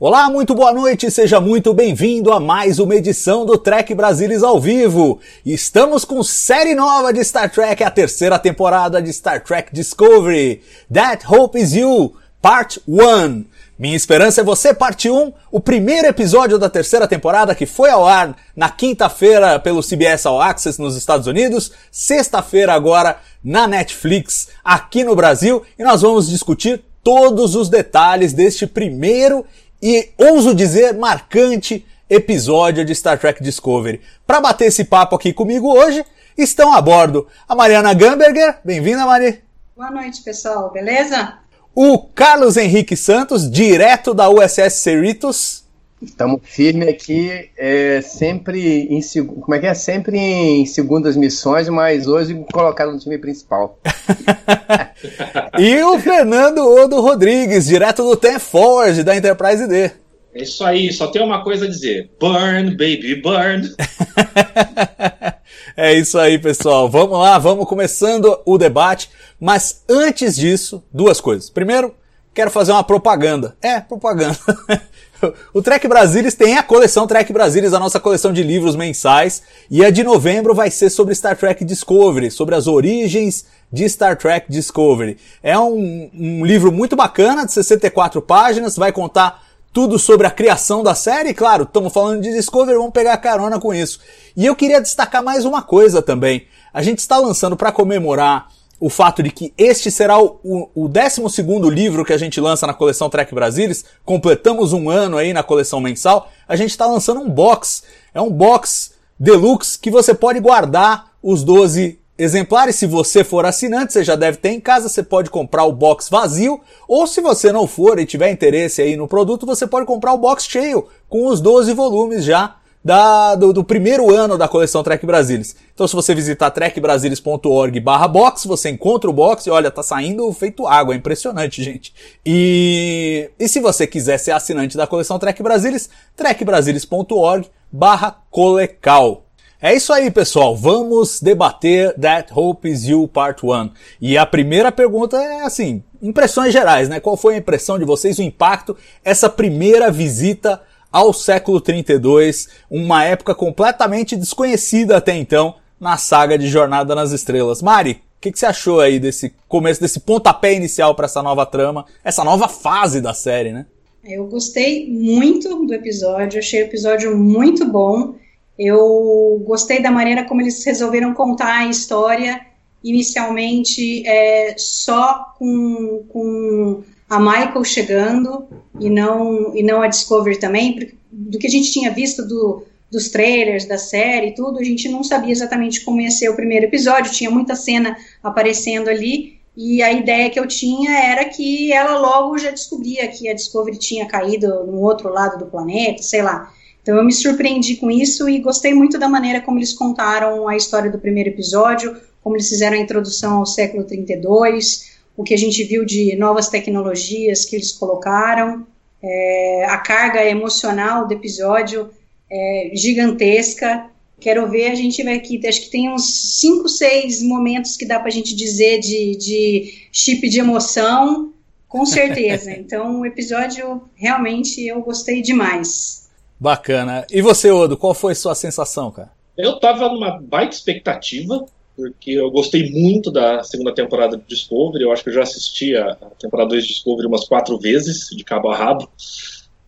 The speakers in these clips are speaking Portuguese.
Olá, muito boa noite, seja muito bem-vindo a mais uma edição do Trek Brasilis ao vivo. Estamos com série nova de Star Trek, a terceira temporada de Star Trek Discovery. That Hope Is You, Part 1. Minha Esperança é Você, parte 1, o primeiro episódio da terceira temporada que foi ao ar na quinta-feira pelo CBS All Access nos Estados Unidos, sexta-feira agora na Netflix aqui no Brasil, e nós vamos discutir todos os detalhes deste primeiro e, ouso dizer, marcante episódio de Star Trek Discovery. Para bater esse papo aqui comigo hoje, estão a bordo a Mariana Gamberger, bem-vinda Mari. Boa noite, pessoal, beleza? O Carlos Henrique Santos, direto da USS Cerritos. Estamos firme aqui, é, sempre em como é que é? Sempre em segundas missões, mas hoje colocado no time principal. e o Fernando Odo Rodrigues, direto do Ten Forge, da Enterprise D. É isso aí, só tem uma coisa a dizer: burn, baby, burn. é isso aí, pessoal. Vamos lá, vamos começando o debate. Mas antes disso, duas coisas. Primeiro, quero fazer uma propaganda. É, propaganda. O Trek Brasilis tem a coleção Trek Brasilis, a nossa coleção de livros mensais, e a de novembro vai ser sobre Star Trek Discovery, sobre as origens de Star Trek Discovery. É um, um livro muito bacana, de 64 páginas, vai contar tudo sobre a criação da série, claro, estamos falando de Discovery, vamos pegar carona com isso. E eu queria destacar mais uma coisa também. A gente está lançando para comemorar o fato de que este será o, o, o 12 livro que a gente lança na coleção Trek Brasilis, completamos um ano aí na coleção mensal, a gente está lançando um box. É um box deluxe que você pode guardar os 12 exemplares. Se você for assinante, você já deve ter em casa, você pode comprar o box vazio, ou se você não for e tiver interesse aí no produto, você pode comprar o box cheio, com os 12 volumes já da, do, do, primeiro ano da coleção Trek Brasilis. Então, se você visitar trekbrasilis.org barra box, você encontra o box e olha, tá saindo feito água, é impressionante, gente. E, e se você quiser ser assinante da coleção Trek Brasilis, trekbrasilis.org barra colecal. É isso aí, pessoal. Vamos debater That Hope Is You Part 1. E a primeira pergunta é assim, impressões gerais, né? Qual foi a impressão de vocês, o impacto, essa primeira visita ao século 32, uma época completamente desconhecida até então na saga de Jornada nas Estrelas. Mari, o que, que, você achou aí desse começo, desse pontapé inicial para essa nova trama, essa nova fase da série, né? Eu gostei muito do episódio, achei o episódio muito bom. Eu gostei da maneira como eles resolveram contar a história, inicialmente é, só com, com a Michael chegando e não, e não a Discovery também, porque do que a gente tinha visto do, dos trailers da série e tudo, a gente não sabia exatamente como ia ser o primeiro episódio, tinha muita cena aparecendo ali, e a ideia que eu tinha era que ela logo já descobria que a Discovery tinha caído no outro lado do planeta, sei lá. Então eu me surpreendi com isso e gostei muito da maneira como eles contaram a história do primeiro episódio, como eles fizeram a introdução ao século 32, o que a gente viu de novas tecnologias que eles colocaram, é, a carga emocional do episódio é gigantesca. Quero ver, a gente vai aqui, acho que tem uns 5, 6 momentos que dá pra gente dizer de, de chip de emoção, com certeza. então, o episódio, realmente, eu gostei demais. Bacana. E você, Odo, qual foi a sua sensação, cara? Eu tava numa baita expectativa, porque eu gostei muito da segunda temporada de Discovery. Eu acho que eu já assisti a, temporada 2 de Discovery umas quatro vezes, de cabo a rabo.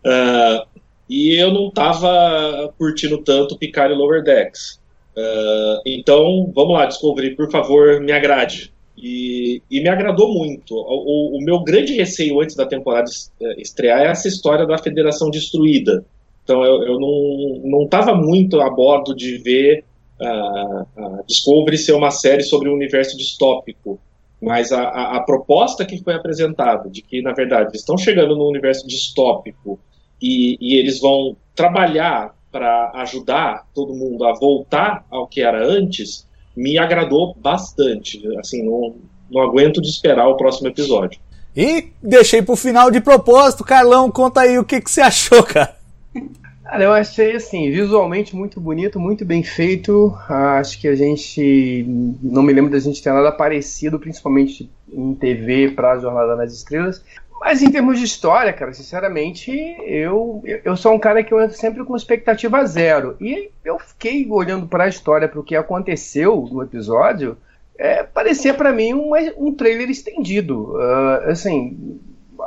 Uh, e eu não estava curtindo tanto Picard e Lower Decks. Uh, então, vamos lá, Discovery, por favor, me agrade. E, e me agradou muito. O, o, meu grande receio antes da temporada estrear é essa história da Federação Destruída. Então eu, eu não estava muito a bordo de ver a, a Discovery ser uma série sobre um universo distópico, mas a, a, a proposta que foi apresentada de que na verdade eles estão chegando num universo distópico e, e eles vão trabalhar para ajudar todo mundo a voltar ao que era antes, me agradou bastante. Assim, não, não aguento de esperar o próximo episódio. E deixei pro final de propósito, Carlão, conta aí o que, que você achou, cara. Cara, eu achei assim, visualmente muito bonito, muito bem feito. Acho que a gente. Não me lembro da gente ter nada parecido, principalmente em TV para Jornada nas Estrelas. Mas em termos de história, cara, sinceramente, eu, eu sou um cara que eu entro sempre com expectativa zero. E eu fiquei olhando para a história, para o que aconteceu no episódio, é, parecia para mim um, um trailer estendido. Uh, assim,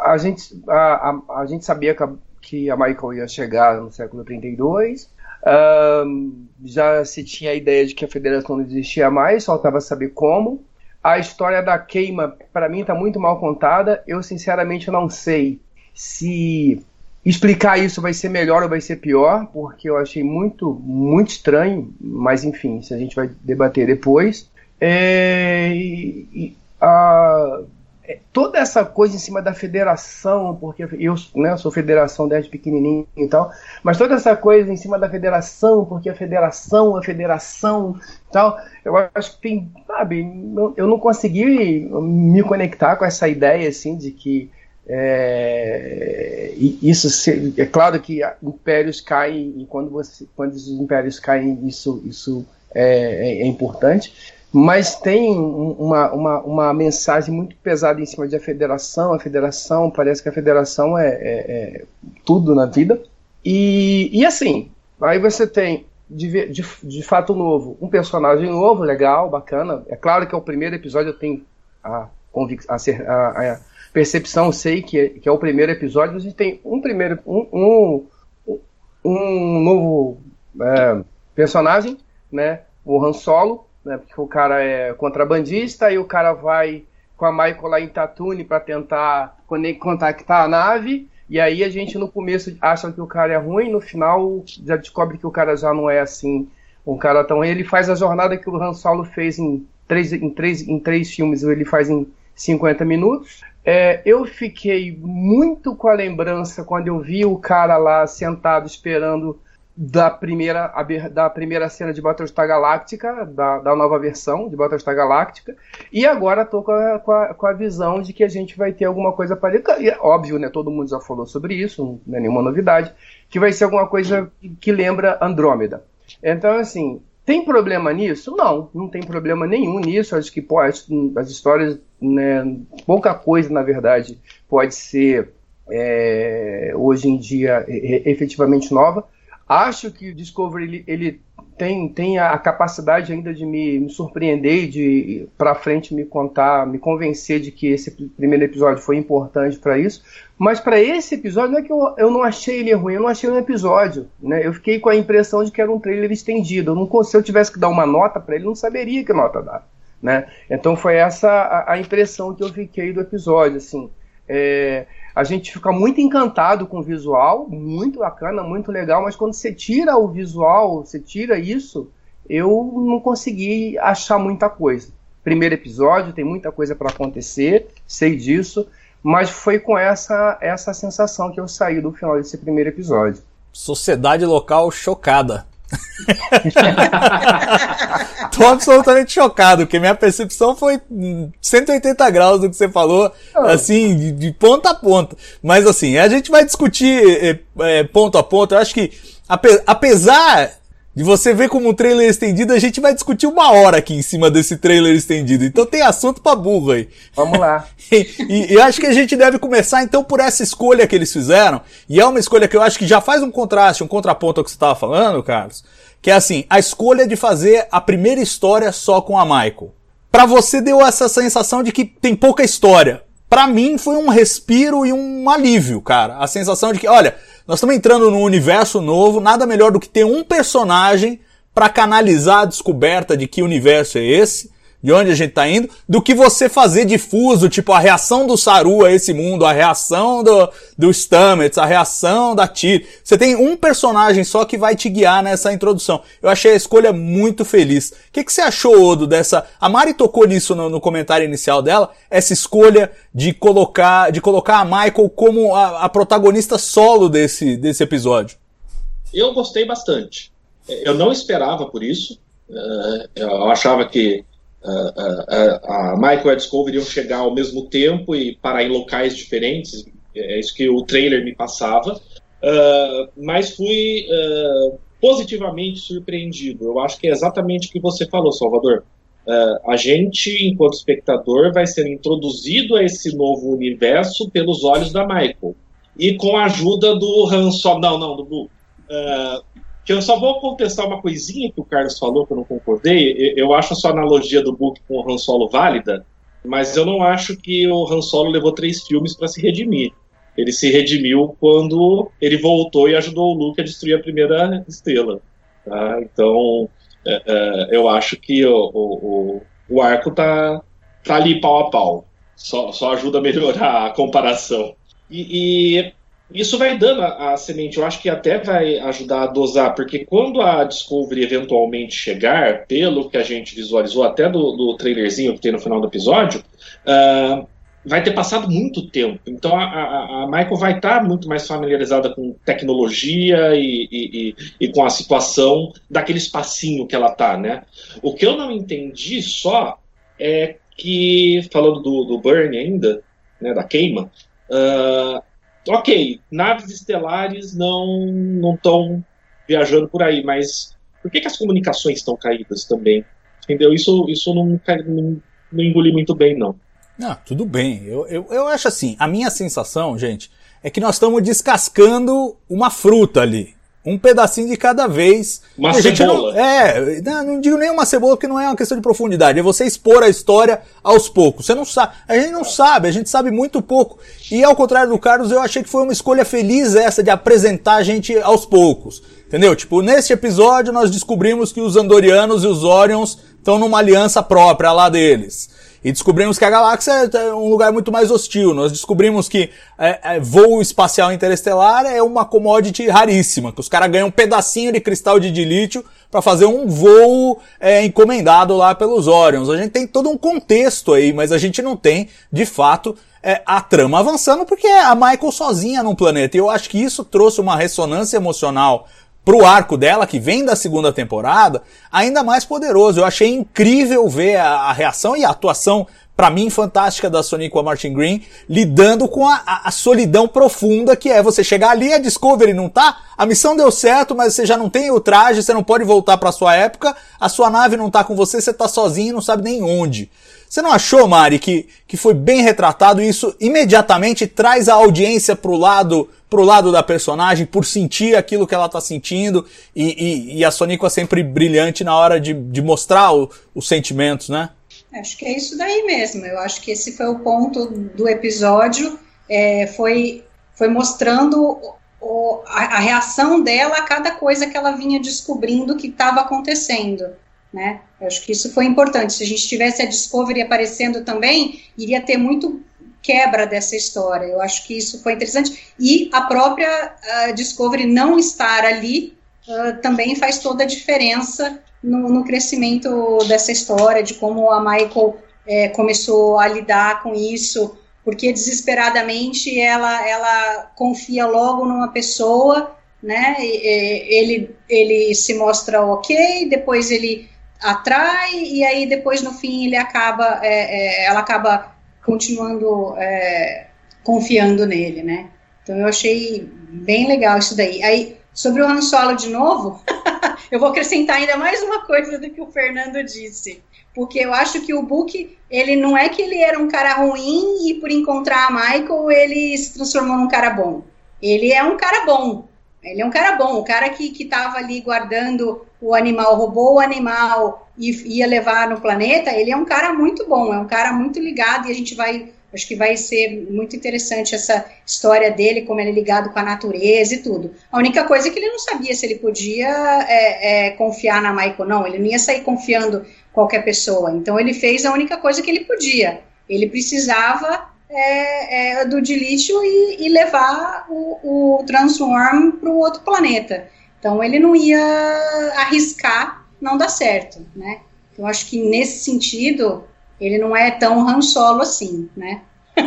a gente, a, a, a, gente sabia que que a Michael ia chegar no século 32. Uh, já se tinha a ideia de que a federação não existia mais, faltava saber como. A história da queima, para mim, está muito mal contada. Eu, sinceramente, não sei se explicar isso vai ser melhor ou vai ser pior, porque eu achei muito, muito estranho. Mas, enfim, se a gente vai debater depois. É, e, a, toda essa coisa em cima da federação, porque eu né, sou federação desde pequenininho e tal, mas toda essa coisa em cima da federação, porque a federação, a federação e tal, eu acho que tem, sabe, eu não consegui me conectar com essa ideia, assim, de que é, isso se, é claro que impérios caem e quando você quando os impérios caem isso isso é, é, é importante mas tem uma, uma, uma mensagem muito pesada em cima de a federação. A federação, parece que a federação é, é, é tudo na vida. E, e assim, aí você tem, de, de, de, fato novo, um personagem novo, legal, bacana. É claro que é o primeiro episódio, eu tenho a, a, a, a percepção, sei que é, que é o primeiro episódio, a gente tem um primeiro, um, um, um novo é, personagem, né, o Han Solo, né? Porque o cara é contrabandista e o cara vai com a Michael lá em Tatooine para tentar contactar a nave. E aí a gente no começo acha que o cara é ruim, no final já descobre que o cara já não é assim um cara tão. Ele faz a jornada que o Han Solo fez em três, em três, em três filmes, ele faz em 50 minutos. É, eu fiquei muito com a lembrança quando eu vi o cara lá sentado esperando da primeira, da primeira cena de Battlestar Galactica, da, da nova versão de Battlestar Galactica, e agora estou com a, com, a, com a visão de que a gente vai ter alguma coisa parecida. É óbvio, né? Todo mundo já falou sobre isso, não é nenhuma novidade, que vai ser alguma coisa que lembra Andrômeda. Então, assim, tem problema nisso? Não, não tem problema nenhum nisso. Acho que pode, as histórias, né, pouca coisa, na verdade, pode ser é, hoje em dia efetivamente nova. Acho que o Discovery ele, ele tem, tem a capacidade ainda de me, me surpreender e de para frente me contar, me convencer de que esse primeiro episódio foi importante para isso. Mas para esse episódio não é que eu, eu não achei ele ruim, eu não achei um episódio, né? Eu fiquei com a impressão de que era um trailer estendido. Eu não, se eu tivesse que dar uma nota para ele, não saberia que nota dar, né? Então foi essa a, a impressão que eu fiquei do episódio, assim. É, a gente fica muito encantado com o visual, muito bacana, muito legal, mas quando você tira o visual, você tira isso, eu não consegui achar muita coisa. Primeiro episódio, tem muita coisa para acontecer, sei disso, mas foi com essa essa sensação que eu saí do final desse primeiro episódio. Sociedade local chocada. Tô absolutamente chocado, porque minha percepção foi 180 graus do que você falou, oh. assim, de, de, ponta a ponta. Mas assim, a gente vai discutir é, é, ponto a ponto. Eu acho que, ape, apesar de você ver como um trailer estendido, a gente vai discutir uma hora aqui em cima desse trailer estendido. Então tem assunto pra burro aí. Vamos lá. e, e, e acho que a gente deve começar então por essa escolha que eles fizeram. E é uma escolha que eu acho que já faz um contraste, um contraponto ao que você estava falando, Carlos. Que é assim, a escolha de fazer a primeira história só com a Michael. Para você deu essa sensação de que tem pouca história. Para mim foi um respiro e um alívio, cara. A sensação de que, olha, nós estamos entrando num universo novo, nada melhor do que ter um personagem para canalizar a descoberta de que universo é esse, de onde a gente tá indo, do que você fazer difuso, tipo a reação do Saru a esse mundo, a reação do, do Stamets, a reação da Tyr. Você tem um personagem só que vai te guiar nessa introdução. Eu achei a escolha muito feliz. O que, que você achou, Odo, dessa... A Mari tocou nisso no, no comentário inicial dela, essa escolha de colocar, de colocar a Michael como a, a protagonista solo desse, desse episódio. Eu gostei bastante. Eu não esperava por isso. Uh, eu achava que uh, uh, a Michael e a Discovery iam chegar ao mesmo tempo e parar em locais diferentes. É isso que o trailer me passava. mas fui positivamente surpreendido. Eu acho que é exatamente o que você falou, Salvador. a gente, enquanto espectador, vai ser introduzido a esse novo universo pelos olhos da Michael. E com a ajuda do Han Solo. Não, não, do Blue. Uh, que eu só vou contestar uma coisinha que o Carlos falou que eu não concordei. Eu acho a sua analogia do Book com o Han Solo válida, mas eu não acho que o Han Solo levou três filmes para se redimir. Ele se redimiu quando ele voltou e ajudou o Luke a destruir a primeira estrela. Tá? Então, é, é, eu acho que o, o, o, arco tá, tá ali pau a pau. Só, só ajuda a melhorar a comparação. E, e isso vai dando a, a, semente, eu acho que até vai ajudar a dosar, porque quando a Discovery eventualmente chegar, pelo que a gente visualizou até do, do trailerzinho que tem no final do episódio, uh, vai ter passado muito tempo. Então a, a, a Michael vai estar tá muito mais familiarizada com tecnologia e, e, e, e, com a situação daquele espacinho que ela tá, né? O que eu não entendi só é que, falando do, do Burn ainda, né, da queima, uh, ok, naves estelares não não estão viajando por aí, mas por que, que as comunicações estão caídas também? Entendeu? Isso, isso não, não, não engoli muito bem, não. Ah, tudo bem. Eu, eu, eu acho assim, a minha sensação, gente, é que nós estamos descascando uma fruta ali um pedacinho de cada vez. Uma cebola. Não, é, não, digo nem uma cebola porque não é uma questão de profundidade, é você expor a história aos poucos. Você não sabe, a gente não sabe, a gente sabe muito pouco. E ao contrário do Carlos, eu achei que foi uma escolha feliz essa de apresentar a gente aos poucos. Entendeu? Tipo, neste episódio nós descobrimos que os Andorianos e os Orions estão numa aliança própria lá deles. E descobrimos que a galáxia é um lugar muito mais hostil. Nós descobrimos que é, é, voo espacial interestelar é uma commodity raríssima, que os caras ganham um pedacinho de cristal de dilítio para fazer um voo é, encomendado lá pelos Orions. A gente tem todo um contexto aí, mas a gente não tem, de fato, é, a trama avançando porque é a Michael sozinha num planeta. E eu acho que isso trouxe uma ressonância emocional pro arco dela, que vem da segunda temporada, ainda mais poderoso. Eu achei incrível ver a, a reação e a atuação, para mim, fantástica da Sonic a Martin Green, lidando com a, a, a, solidão profunda que é você chegar ali, a Discovery não tá, a missão deu certo, mas você já não tem o traje, você não pode voltar pra sua época, a sua nave não tá com você, você tá sozinho e não sabe nem onde. Você não achou, Mari, que, que foi bem retratado e isso imediatamente traz a audiência pro lado pro lado da personagem, por sentir aquilo que ela tá sentindo, e, e, e a Sonic é sempre brilhante na hora de, de mostrar o, os sentimentos, né? Acho que é isso daí mesmo. Eu acho que esse foi o ponto do episódio, é, foi, foi mostrando o, a, a, reação dela a cada coisa que ela vinha descobrindo que estava acontecendo. Né? Eu acho que isso foi importante. Se a gente tivesse a Discovery aparecendo também, iria ter muito quebra dessa história. Eu acho que isso foi interessante. E a própria uh, Discovery não estar ali uh, também faz toda a diferença no, no, crescimento dessa história, de como a Michael é, começou a lidar com isso, porque desesperadamente ela, ela confia logo numa pessoa, né? E, e, ele, ele se mostra ok, depois ele atrai, e aí depois no fim ele acaba, é, é, ela acaba continuando é, confiando nele, né? Então eu achei bem legal isso daí. Aí, sobre o Han Solo de novo, eu vou acrescentar ainda mais uma coisa do que o Fernando disse. Porque eu acho que o Book, ele não é que ele era um cara ruim e por encontrar a Michael ele se transformou num cara bom. Ele é um cara bom. Ele é um cara bom, o cara que, que tava ali guardando o animal, roubou o animal e ia levar no planeta, ele é um cara muito bom, é um cara muito ligado e a gente vai Acho que vai ser muito interessante essa história dele, como ele é ligado com a natureza e tudo. A única coisa é que ele não sabia se ele podia é, é, confiar na Michael, não. Ele não ia sair confiando qualquer pessoa. Então ele fez a única coisa que ele podia. Ele precisava é, é, do dilítio e, e levar o, o Transform para o outro planeta. Então ele não ia arriscar não dar certo, né? Eu acho que nesse sentido ele não é tão Han Solo assim, né?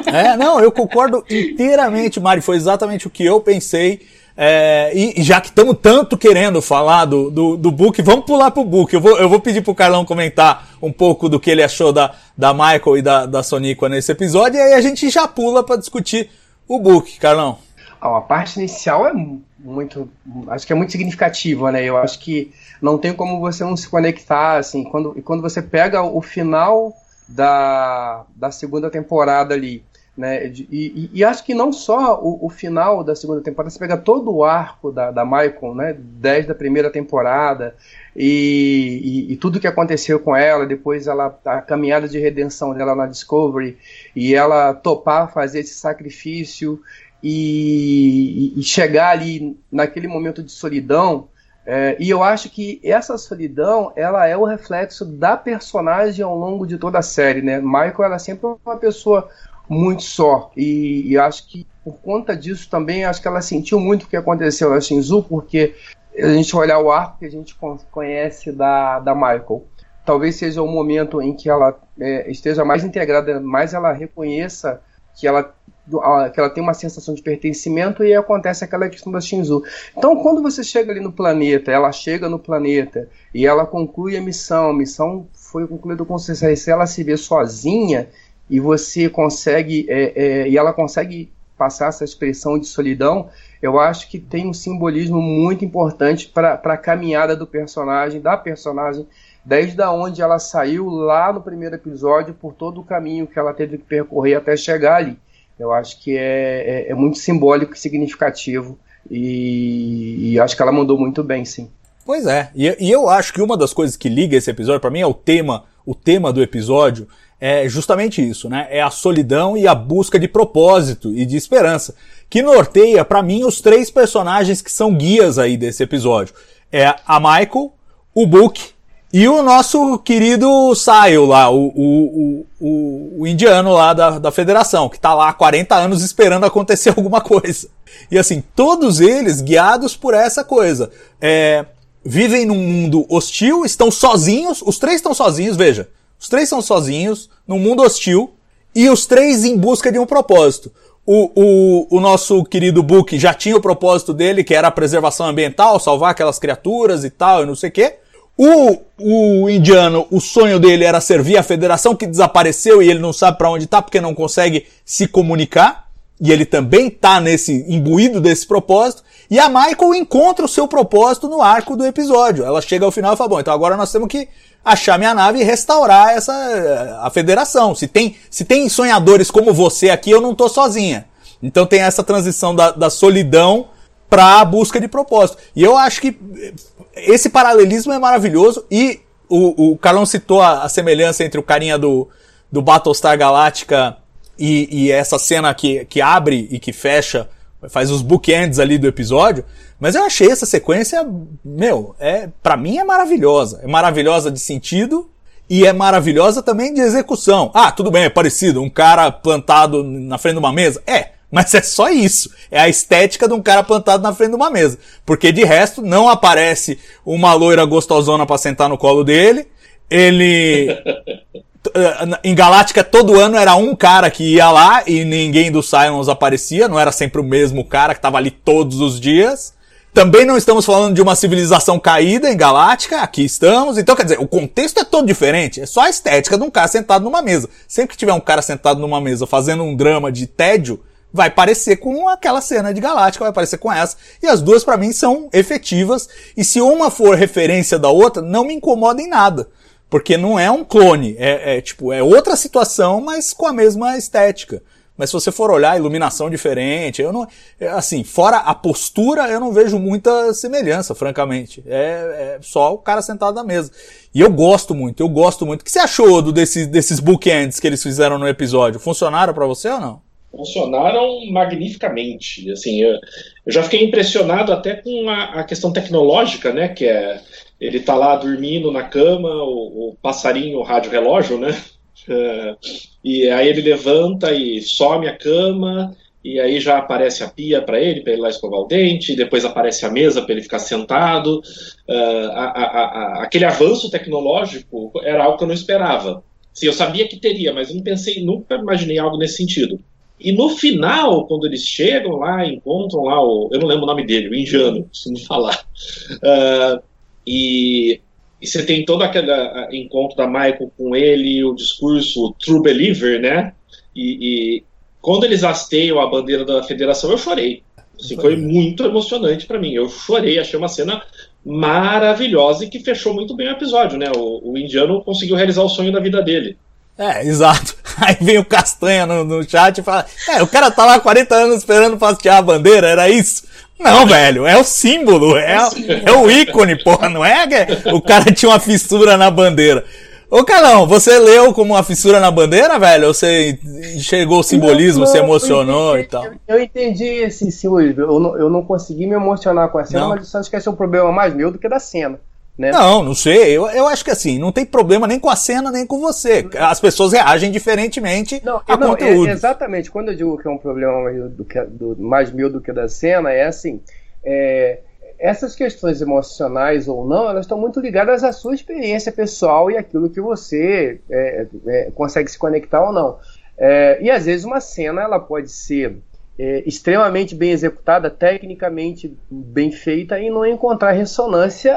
É, não, eu concordo inteiramente, Mari. Foi exatamente o que eu pensei. É, e, já que estamos tanto querendo falar do, do, do book, vamos pular pro book. Eu vou, eu vou pedir pro Carlão comentar um pouco do que ele achou da, da Michael e da, da Soniqua nesse episódio, e aí a gente já pula para discutir o book, Carlão. a parte inicial é muito. Acho que é muito significativa, né? Eu acho que não tem como você não se conectar, assim, quando, e quando você pega o final da, da segunda temporada ali, né? E, e, e acho que não só o, o, final da segunda temporada, você pega todo o arco da, da Michael, né? Desde a primeira temporada e, e, tudo que aconteceu com ela, depois ela a caminhada de redenção dela na Discovery e ela topar fazer esse sacrifício e, e chegar ali naquele momento de solidão é, e eu acho que essa solidão, ela é o reflexo da personagem ao longo de toda a série, né? Michael, ela é sempre uma pessoa muito só, e, e acho que por conta disso também, acho que ela sentiu muito o que aconteceu na Shinzu, porque a gente olhar o arco que a gente conhece da, da Michael, talvez seja o momento em que ela é, esteja mais integrada, mais ela reconheça que ela que ela tem uma sensação de pertencimento e acontece aquela questão da Shinzu. Então, quando você chega ali no planeta, ela chega no planeta e ela conclui a missão, a missão foi concluída com sucesso, ela se vê sozinha e você consegue, é, é, e ela consegue passar essa expressão de solidão, eu acho que tem um simbolismo muito importante para a caminhada do personagem, da personagem, desde onde ela saiu lá no primeiro episódio, por todo o caminho que ela teve que percorrer até chegar ali. Eu acho que é, é, é muito simbólico e significativo. E, e, acho que ela mandou muito bem, sim. Pois é. E, e eu acho que uma das coisas que liga esse episódio, para mim, é o tema, o tema do episódio, é justamente isso, né? É a solidão e a busca de propósito e de esperança, que norteia para mim os três personagens que são guias aí desse episódio. É a Michael, o Book e o nosso querido Saio lá, o, o, o, o, indiano lá da, da federação, que tá lá há 40 anos esperando acontecer alguma coisa. E assim, todos eles guiados por essa coisa. É, vivem num mundo hostil, estão sozinhos, os três estão sozinhos, veja. Os três são sozinhos, num mundo hostil, e os três em busca de um propósito. O, o, o nosso querido Book já tinha o propósito dele, que era a preservação ambiental, salvar aquelas criaturas e tal, e não sei o quê. O, o indiano, o sonho dele era servir a federação que desapareceu e ele não sabe para onde está porque não consegue se comunicar. E ele também está nesse imbuído desse propósito. E a Michael encontra o seu propósito no arco do episódio. Ela chega ao final e fala: "Bom, então agora nós temos que achar minha nave e restaurar essa a federação. Se tem se tem sonhadores como você aqui, eu não tô sozinha." Então tem essa transição da, da solidão para a busca de propósito. E eu acho que esse paralelismo é maravilhoso e o, o Carlão citou a, a, semelhança entre o carinha do, do Battlestar Galactica e, e, essa cena que, que abre e que fecha, faz os bookends ali do episódio, mas eu achei essa sequência, meu, é para mim é maravilhosa. É maravilhosa de sentido e é maravilhosa também de execução. Ah, tudo bem, é parecido, um cara plantado na frente de uma mesa. É, mas é só isso. É a estética de um cara plantado na frente de uma mesa. Porque de resto não aparece uma loira gostosona para sentar no colo dele. Ele. em Galáctica todo ano era um cara que ia lá e ninguém do Cylons aparecia, não era sempre o mesmo cara que estava ali todos os dias. Também não estamos falando de uma civilização caída em Galáctica, aqui estamos. Então, quer dizer, o contexto é todo diferente. É só a estética de um cara sentado numa mesa. Sempre que tiver um cara sentado numa mesa fazendo um drama de tédio, vai parecer com aquela cena de Galáctica, vai parecer com essa. E as duas para mim são efetivas. E se uma for referência da outra, não me incomoda em nada. Porque não é um clone, é, é tipo, é outra situação, mas com a mesma estética. mas se você for olhar, iluminação diferente, eu não, é, assim, fora a postura, eu não vejo muita semelhança, francamente. É, é só o cara sentado na mesa. E eu gosto muito, eu gosto muito. O que você achou do, desse, desses bookends que eles fizeram no episódio? Funcionaram para você ou não? funcionaram magnificamente. Assim, eu, eu já fiquei impressionado até com a, a, questão tecnológica, né? Que é ele tá lá dormindo na cama, o, o passarinho, o rádio relógio, né? E aí ele levanta e some a cama e aí já aparece a pia para ele, para ele lá escovar o dente, depois aparece a mesa para ele ficar sentado. Uh, a, a, a, aquele avanço tecnológico era algo que eu não esperava. Sim, eu sabia que teria, mas não pensei, nunca imaginei algo nesse sentido. E no final, quando eles chegam lá, encontram lá o. Eu não lembro o nome dele, o Indiano, costumo falar. Uh, e, e, você tem todo aquele encontro da Michael com ele, o discurso True Believer, né? E, e quando eles hasteiam a bandeira da federação, eu chorei. Assim, foi muito emocionante para mim. Eu chorei, achei uma cena maravilhosa e que fechou muito bem o episódio, né? O, o indiano conseguiu realizar o sonho da vida dele. É, exato. Aí vem o Castanha no, no chat e fala: É, o cara tá lá 40 anos esperando pra hastear a bandeira, era isso? Não, velho, é o símbolo, é, é o ícone, porra, não é que o cara tinha uma fissura na bandeira. Ô Calão, você leu como uma fissura na bandeira, velho? Ou você enxergou o simbolismo, não, não, se emocionou entendi, e tal? Eu entendi esse simbolismo, eu não, eu não consegui me emocionar com a cena, não. mas acho que esse é um problema mais meu do que da cena. Né? Não, não sei. Eu, eu acho que assim, não tem problema nem com a cena, nem com você. As pessoas reagem diferentemente não, a não, conteúdo. É, exatamente. Quando eu digo que é um problema mais, do que, do, mais meu do que da cena, é assim. É, essas questões emocionais ou não, elas estão muito ligadas à sua experiência pessoal e aquilo que você é, é, consegue se conectar ou não. É, e às vezes uma cena ela pode ser é, extremamente bem executada, tecnicamente bem feita e não encontrar ressonância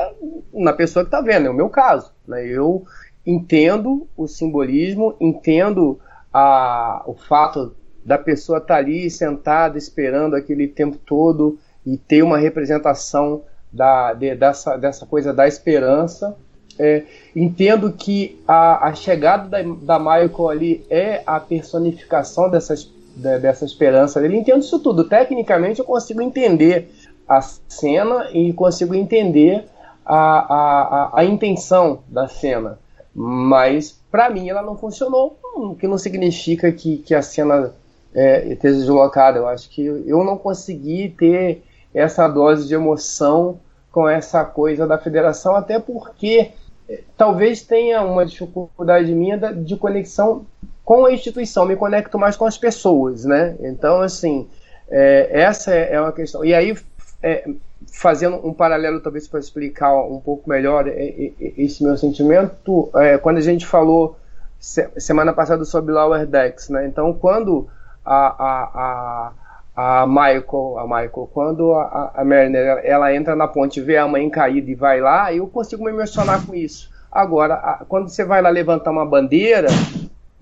na pessoa que está vendo. É o meu caso. Né? Eu entendo o simbolismo, entendo a, o fato da pessoa estar tá ali sentada esperando aquele tempo todo e ter uma representação da, de, dessa, dessa coisa da esperança. É, entendo que a, a chegada da, da Michael ali é a personificação dessas dessa esperança dele. Entendo isso tudo. Tecnicamente, eu consigo entender a cena e consigo entender a, a, a, a intenção da cena. Mas, para mim, ela não funcionou, o que não significa que, que a cena é, esteja deslocada. Eu acho que eu não consegui ter essa dose de emoção com essa coisa da federação, até porque é, talvez tenha uma dificuldade minha de conexão com a instituição, me conecto mais com as pessoas, né? Então, assim, é, essa é uma questão. E aí, é, fazendo um paralelo, talvez para explicar um pouco melhor é, é, esse meu sentimento, é, quando a gente falou semana passada sobre Lower Decks, né? Então, quando a, a, a, a Michael, a Michael, quando a, a Mariner ela, ela entra na ponte, vê a mãe caída e vai lá, eu consigo me emocionar com isso. Agora, a, quando você vai lá levantar uma bandeira,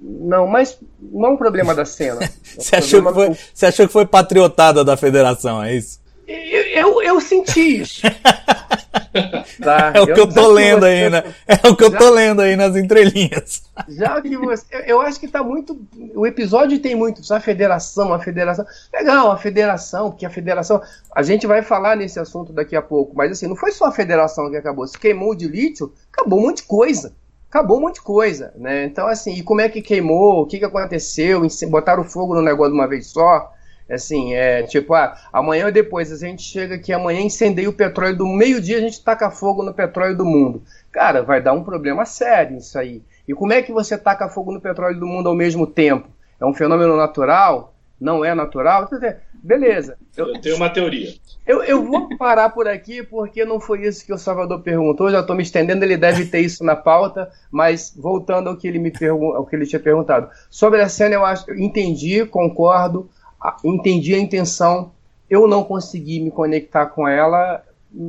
não, mas não é um problema da cena. É você, achou que foi, você achou que foi patriotada da federação, é isso? Eu, eu, eu senti isso. tá, é o que eu tô lendo você, aí, né? É o que eu tô lendo aí nas entrelinhas. Já que você. Eu, eu acho que tá muito. O episódio tem muito. A federação, a federação. Legal, a federação, porque a federação. A gente vai falar nesse assunto daqui a pouco, mas assim, não foi só a federação que acabou. Se queimou de lítio, acabou um monte de coisa acabou um monte de coisa, né? Então, assim, e como é que queimou, o que, que aconteceu, botaram fogo no negócio de uma vez só, assim, é tipo, ah, amanhã ou depois a gente chega aqui, amanhã incendeia o petróleo do meio-dia, a gente taca fogo no petróleo do mundo. Cara, vai dar um problema sério isso aí. E como é que você taca fogo no petróleo do mundo ao mesmo tempo? É um fenômeno natural? Não é natural? Beleza. Eu, eu tenho uma teoria. Eu, eu vou parar por aqui porque não foi isso que o Salvador perguntou. Já estou me estendendo, ele deve ter isso na pauta. Mas voltando ao que ele me ao que ele tinha perguntado sobre a cena, eu acho, entendi, concordo, entendi a intenção. Eu não consegui me conectar com ela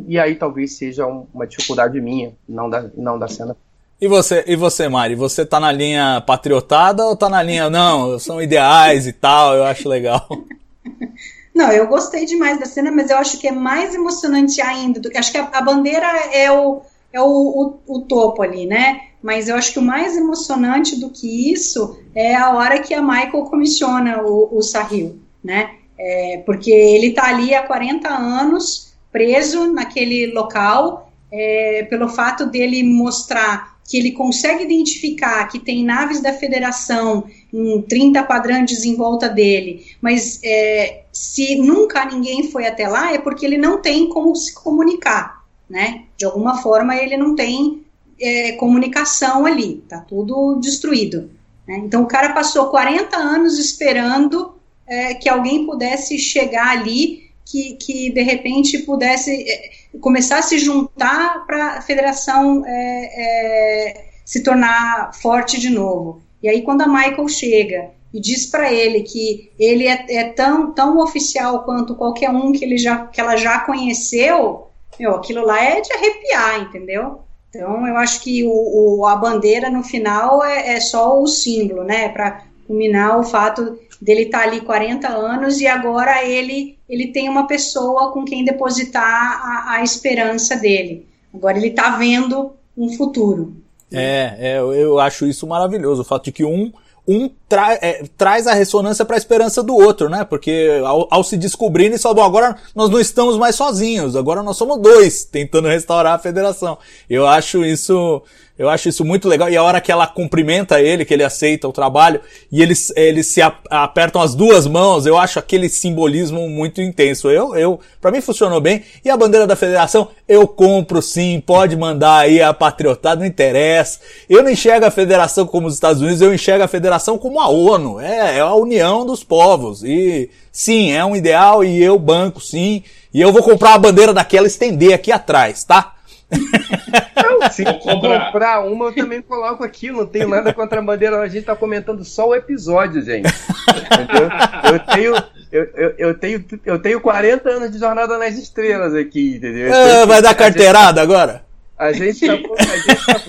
e aí talvez seja uma dificuldade minha, não da, não da cena. E você, e você, Mari? Você tá na linha patriotada ou tá na linha, não, são ideais e tal, eu acho legal? Não, eu gostei demais da cena, mas eu acho que é mais emocionante ainda. Do acho que a, a bandeira é o, é o, o, o, topo ali, né? Mas eu acho que o mais emocionante do que isso é a hora que a Michael comissiona o, o Sahil, né? É, porque ele está ali há 40 anos preso naquele local é, pelo fato dele mostrar que ele consegue identificar que tem naves da federação em 30 quadrantes em volta dele, mas é, se nunca ninguém foi até lá, é porque ele não tem como se comunicar, né? De alguma forma ele não tem é, comunicação ali, tá tudo destruído. Né? Então o cara passou 40 anos esperando é, que alguém pudesse chegar ali, que, que de repente pudesse é, começar a se juntar para a federação é, é, se tornar forte de novo. E aí, quando a Michael chega e diz para ele que ele é, é, tão, tão oficial quanto qualquer um que, ele já, que ela já conheceu, meu, aquilo lá é de arrepiar, entendeu? Então, eu acho que o, o a bandeira no final é, é só o símbolo, né? Para culminar o fato dele estar tá ali 40 anos e agora ele ele tem uma pessoa com quem depositar a, a esperança dele. Agora ele está vendo um futuro. É, é, eu acho isso maravilhoso, o fato de que um um tra é, traz a ressonância para a esperança do outro, né? Porque ao, ao se descobrirem, eles falam, agora nós não estamos mais sozinhos, agora nós somos dois tentando restaurar a federação. Eu acho isso eu acho isso muito legal. E a hora que ela cumprimenta ele, que ele aceita o trabalho, e eles, eles se apertam as duas mãos, eu acho aquele simbolismo muito intenso. Eu, eu, para mim funcionou bem. E a bandeira da federação, eu compro sim, pode mandar aí a patriotada, não interessa. Eu não enxergo a federação como os Estados Unidos, eu enxergo a federação como a ONU. É, é a união dos povos. E sim, é um ideal e eu banco sim. E eu vou comprar a bandeira daquela estender aqui atrás, tá? Não, se comprar. comprar uma, eu também coloco aqui. Não tenho nada contra a bandeira. A gente tá comentando só o episódio, gente. Entendeu? Eu tenho, eu, eu, eu, tenho, eu tenho 40 anos de Jornada nas Estrelas aqui, entendeu? Ah, vai dar carteirada agora? A gente tá. A gente tá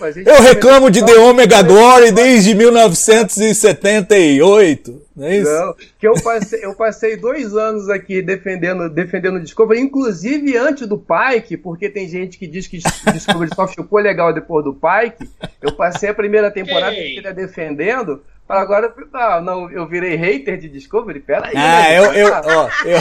a gente eu reclamo de The Omega Glory desde 1978. Não é isso? Não, que eu passei, eu passei dois anos aqui defendendo, defendendo o Discovery, inclusive antes do Pike, porque tem gente que diz que Discovery só ficou legal depois do Pike. Eu passei a primeira temporada inteira defendendo. Agora, ah, não, eu virei hater de Discovery? Pera aí. Ah, né? eu, eu, ó, eu...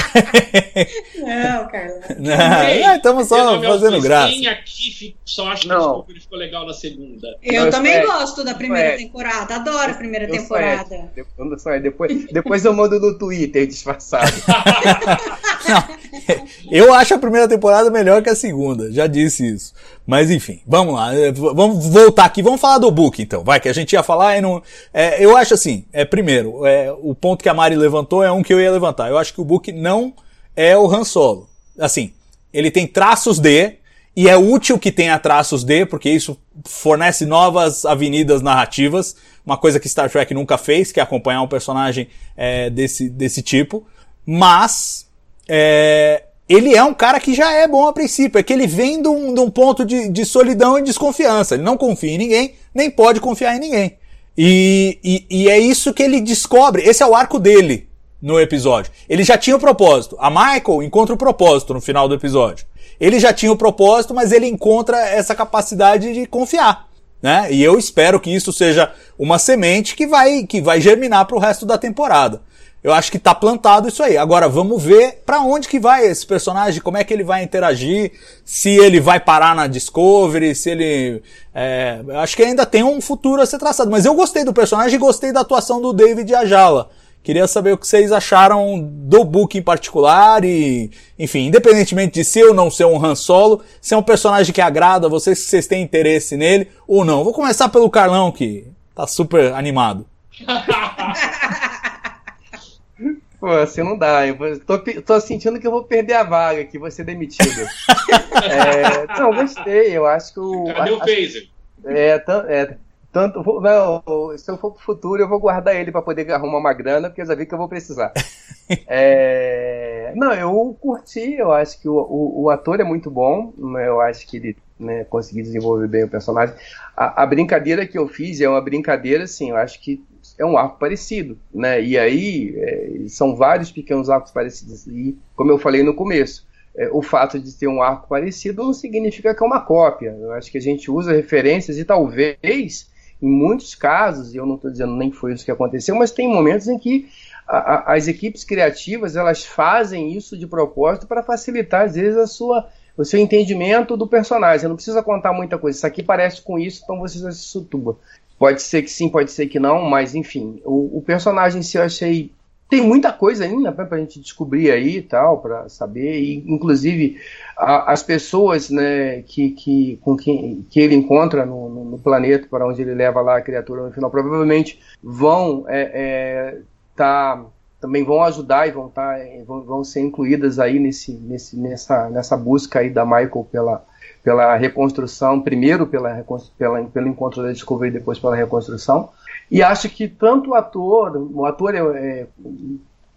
Não, cara. Não, estamos só fazendo graça. Quem aqui só acha que Discovery ficou legal na segunda? Eu, eu também é, gosto da primeira é, temporada, adoro a primeira temporada. É, depois, depois eu mando no Twitter disfarçado. não, eu acho a primeira temporada melhor que a segunda, já disse isso. Mas enfim, vamos lá, vamos voltar aqui, vamos falar do book então, vai, que a gente ia falar e não... É, eu eu acho assim, é, primeiro, é, o ponto que a Mari levantou é um que eu ia levantar. Eu acho que o Book não é o Han Solo. Assim, ele tem traços de, e é útil que tenha traços de, porque isso fornece novas avenidas narrativas, uma coisa que Star Trek nunca fez, que é acompanhar um personagem é, desse, desse tipo. Mas, é, ele é um cara que já é bom a princípio, é que ele vem de um, de um ponto de, de solidão e desconfiança. Ele não confia em ninguém, nem pode confiar em ninguém. E, e, e, é isso que ele descobre. Esse é o arco dele no episódio. Ele já tinha o propósito. A Michael encontra o propósito no final do episódio. Ele já tinha o propósito, mas ele encontra essa capacidade de confiar. Né? E eu espero que isso seja uma semente que vai, que vai germinar para o resto da temporada. Eu acho que tá plantado isso aí. Agora vamos ver para onde que vai esse personagem, como é que ele vai interagir, se ele vai parar na Discovery, se ele. É, acho que ainda tem um futuro a ser traçado. Mas eu gostei do personagem e gostei da atuação do David Ajala. Queria saber o que vocês acharam do book em particular e, enfim, independentemente de ser ou não ser um Han Solo, se é um personagem que agrada vocês, se vocês têm interesse nele ou não. Vou começar pelo Carlão, que tá super animado. Pô, assim não dá. Eu tô, tô sentindo que eu vou perder a vaga, que vou ser demitido. é, não, gostei. Eu acho que o. Cadê o phaser? É, é, tanto. Não, se eu for pro futuro, eu vou guardar ele para poder arrumar uma grana, porque eu já vi que eu vou precisar. é, não, eu curti. Eu acho que o, o, o, ator é muito bom. Né, eu acho que ele né, conseguiu desenvolver bem o personagem. A, a brincadeira que eu fiz é uma brincadeira, assim, eu acho que é um arco parecido, né? E aí é, são vários pequenos arcos parecidos. E como eu falei no começo, é, o fato de ter um arco parecido não significa que é uma cópia. Eu acho que a gente usa referências e talvez, em muitos casos, e eu não estou dizendo nem foi isso que aconteceu, mas tem momentos em que a, a, as equipes criativas elas fazem isso de propósito para facilitar, às vezes, a sua, o seu entendimento do personagem. Não precisa contar muita coisa. Isso aqui parece com isso, então você já se sutua. Pode ser que sim, pode ser que não, mas enfim. O, o personagem em si eu achei tem muita coisa ainda para a gente descobrir aí e tal, para saber. E, inclusive, a, as pessoas né, que, que, com quem que ele encontra no, no, no, planeta, para onde ele leva lá a criatura no final, provavelmente vão é, é, tá, também vão ajudar e vão, tá, vão, vão ser incluídas aí nesse, nesse, nessa, nessa busca aí da Michael pela, pela reconstrução, primeiro pela, pela, pelo encontro da Discovery e depois pela reconstrução. E acho que tanto o ator, o ator é, é,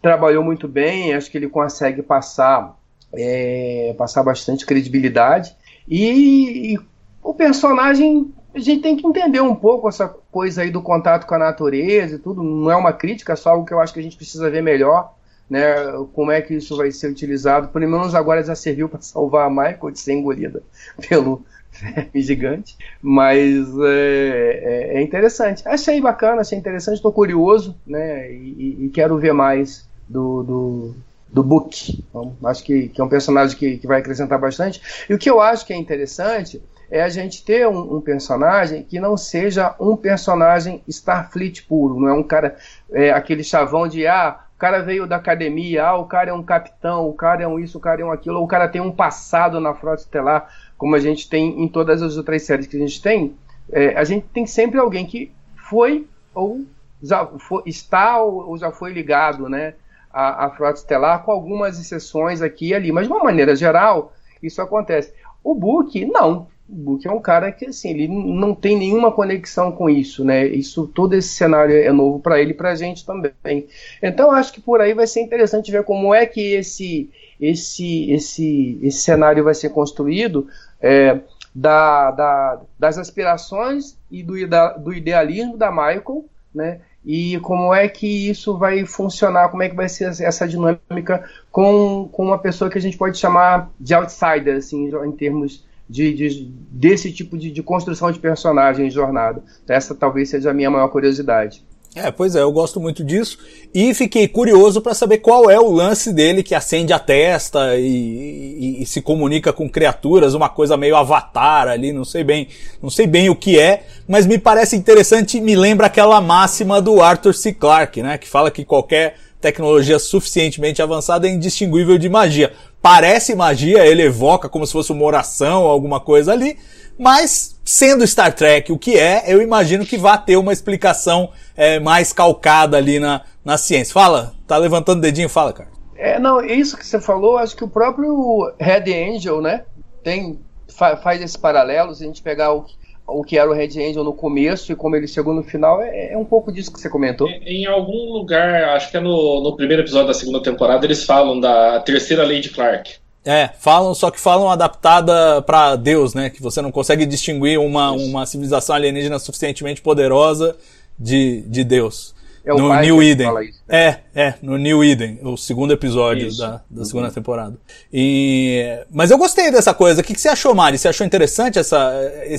trabalhou muito bem, acho que ele consegue passar, é, passar bastante credibilidade. E, e, o personagem, a gente tem que entender um pouco essa coisa aí do contato com a natureza e tudo. Não é uma crítica, é só algo que eu acho que a gente precisa ver melhor. Né, como é que isso vai ser utilizado? Pelo menos agora já serviu para salvar a Michael de ser engolida pelo, gigante, mas é, é, é, interessante. Achei bacana, achei interessante, estou curioso, né? E, e, quero ver mais do, do, do Book. Então, acho que, que, é um personagem que, que vai acrescentar bastante. E o que eu acho que é interessante é a gente ter um, um, personagem que não seja um personagem Starfleet puro, não é um cara, é, aquele chavão de ah, o cara veio da academia, ah, o cara é um capitão, o cara é um isso, o cara é um aquilo, ou o cara tem um passado na frota estelar como a gente tem em todas as outras séries que a gente tem, é, a gente tem sempre alguém que foi ou já foi, está ou, já foi ligado né, à, à frota estelar, com algumas exceções aqui e ali. Mas de uma maneira geral, isso acontece. O Book, não. Book é um cara que assim, ele não tem nenhuma conexão com isso, né? Isso, todo esse cenário é novo para ele para a gente também. Então acho que por aí vai ser interessante ver como é que esse esse esse esse cenário vai ser construído é, da, da, das aspirações e do, da, do idealismo da Michael, né? E como é que isso vai funcionar, como é que vai ser essa dinâmica com, com uma pessoa que a gente pode chamar de outsider, assim, em termos de, de desse tipo de, de, construção de personagem em jornada. Essa talvez seja a minha maior curiosidade. É, pois é, eu gosto muito disso. E fiquei curioso para saber qual é o lance dele que acende a testa e, e, e, se comunica com criaturas, uma coisa meio avatar ali, não sei bem, não sei bem o que é, mas me parece interessante, me lembra aquela máxima do Arthur C. Clarke, né, que fala que qualquer tecnologia suficientemente avançada é indistinguível de magia. Parece magia, ele evoca como se fosse uma oração ou alguma coisa ali, mas sendo Star Trek o que é, eu imagino que vá ter uma explicação é, mais calcada ali na, na ciência. Fala, tá levantando o dedinho, fala, cara. É, não, isso que você falou, acho que o próprio Red Angel, né, tem, fa, faz esse paralelo, se a gente pegar o, o que era o Red Angel no começo e como ele chegou no final, é, é um pouco disso que você comentou. Em, em, algum lugar, acho que é no, no primeiro episódio da segunda temporada, eles falam da terceira lei de Clark. É, falam, só que falam adaptada para Deus, né? Que você não consegue distinguir uma, uma civilização alienígena suficientemente poderosa de, de Deus. É o no New Eden. É, é, no New Eden, o segundo episódio da, da segunda uhum. temporada. E, mas eu gostei dessa coisa. O que, que você achou, Mari? Você achou interessante essa,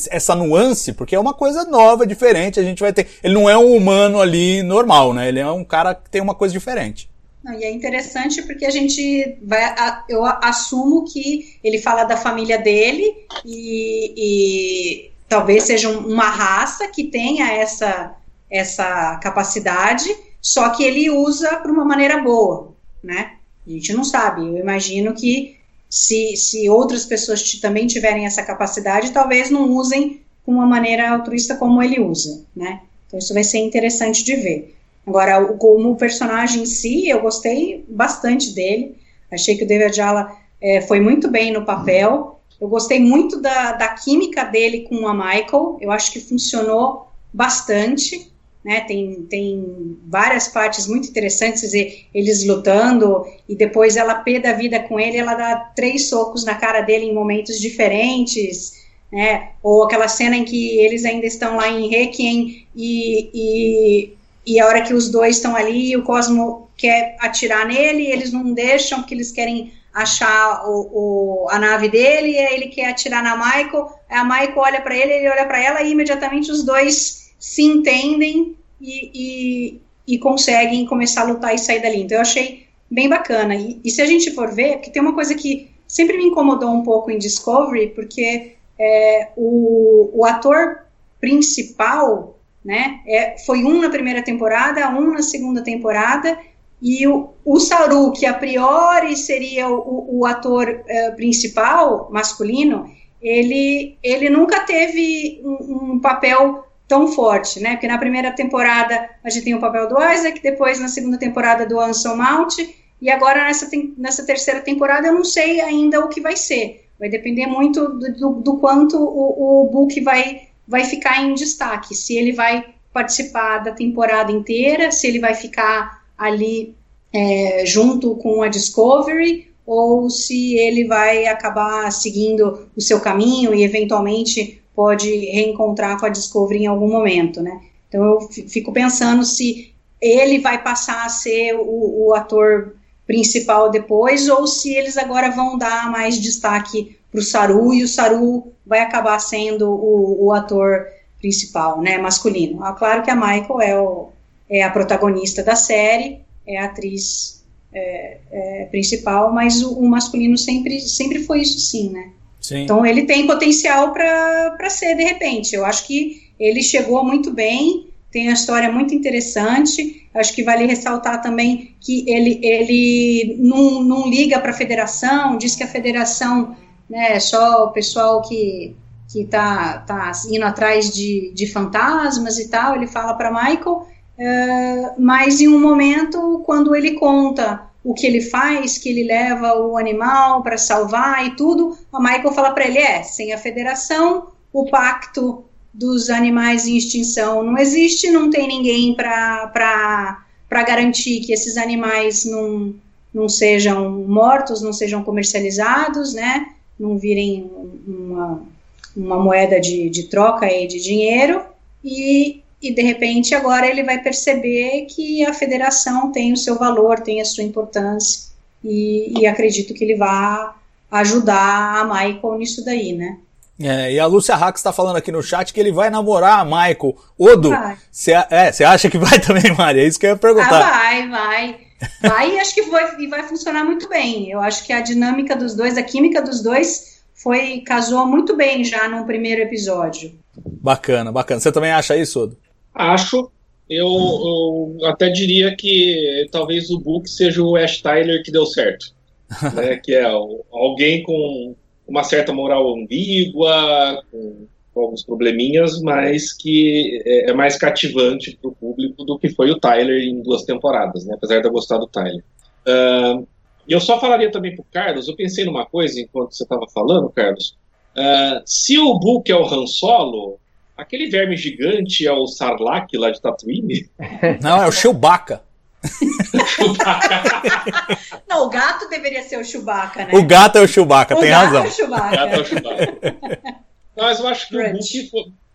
essa nuance? Porque é uma coisa nova, diferente. A gente vai ter. Ele não é um humano ali normal, né? Ele é um cara que tem uma coisa diferente. Não, e é interessante porque a gente vai. Eu assumo que ele fala da família dele e, e talvez seja uma raça que tenha essa, essa capacidade, só que ele usa para uma maneira boa, né? A gente não sabe. Eu imagino que se, se outras pessoas também tiverem essa capacidade, talvez não usem com uma maneira altruísta como ele usa, né? Então isso vai ser interessante de ver. Agora, o, como personagem em si, eu gostei bastante dele. Achei que o David Ajala é, foi muito bem no papel. Eu gostei muito da, da química dele com a Michael. Eu acho que funcionou bastante. Né, tem, tem várias partes muito interessantes, dizer, eles lutando e depois ela pê da vida com ele, ela dá três socos na cara dele em momentos diferentes, né, ou aquela cena em que eles ainda estão lá em Requiem e, e e a hora que os dois estão ali, o Cosmo quer atirar nele, eles não deixam porque eles querem achar o, o, a nave dele, e aí ele quer atirar na Michael, a Michael olha para ele, ele olha para ela, e imediatamente os dois se entendem e, e, e, conseguem começar a lutar e sair dali. Então eu achei bem bacana. E, e se a gente for ver, porque tem uma coisa que sempre me incomodou um pouco em Discovery, porque é, o, o ator principal, né, é, foi um na primeira temporada, um na segunda temporada, e o, o Saru, que a priori seria o, o ator uh, principal, masculino, ele, ele nunca teve um, um, papel tão forte, né? Porque na primeira temporada a gente tem o papel do Isaac, depois na segunda temporada do Anson Mount, e agora nessa, nessa terceira temporada eu não sei ainda o que vai ser. Vai depender muito do, do, do quanto o, o Book vai, vai ficar em destaque. Se ele vai participar da temporada inteira, se ele vai ficar ali é, junto com a Discovery ou se ele vai acabar seguindo o seu caminho e eventualmente pode reencontrar com a Discovery em algum momento, né? Então eu fico pensando se ele vai passar a ser o, o ator principal depois ou se eles agora vão dar mais destaque para o Saru e o Saru vai acabar sendo o, o ator principal, né, masculino. Ah, claro que a Michael é, o, é a protagonista da série, é a atriz é, é, principal, mas o, o, masculino sempre, sempre foi isso sim, né? Sim. Então ele tem potencial para ser de repente. Eu acho que ele chegou muito bem, tem uma história muito interessante. Acho que vale ressaltar também que ele, ele não, não liga para a federação, diz que a federação né, é só o pessoal que que está tá indo atrás de, de fantasmas e tal. Ele fala para Michael Uh, mas em um momento, quando ele conta o que ele faz, que ele leva o animal para salvar e tudo, a Michael fala para ele: é, sem a federação, o pacto dos animais em extinção não existe, não tem ninguém para garantir que esses animais não, não sejam mortos, não sejam comercializados, né? Não virem uma, uma moeda de, de troca e de dinheiro. E e de repente agora ele vai perceber que a federação tem o seu valor, tem a sua importância e, e acredito que ele vai ajudar a Michael nisso daí, né? É, e a Lúcia Hax está falando aqui no chat que ele vai namorar a Michael. Odo, você é, acha que vai também, Maria? É isso que eu ia perguntar. Ah, vai, vai. Vai e acho que vai, vai funcionar muito bem. Eu acho que a dinâmica dos dois, a química dos dois foi casou muito bem já no primeiro episódio. Bacana, bacana. Você também acha isso, Odo? Acho. Eu, eu, até diria que talvez o Book seja o Ash Tyler que deu certo. né, que é alguém com uma certa moral ambígua, com, com alguns probleminhas, mas que é, é mais cativante para o público do que foi o Tyler em duas temporadas, né, apesar de eu gostar do Tyler. Uh, e eu só falaria também para o Carlos, eu pensei numa coisa enquanto você estava falando, Carlos. Uh, se o Book é o Han Solo, Aquele verme gigante é o Sarlacc lá de Tatooine? Não, é o Chewbacca. Não, o gato deveria ser o Chewbacca, né? O gato é o Chewbacca, o tem razão. É o Chewbacca. O gato é o Chewbacca. Não, mas eu acho que o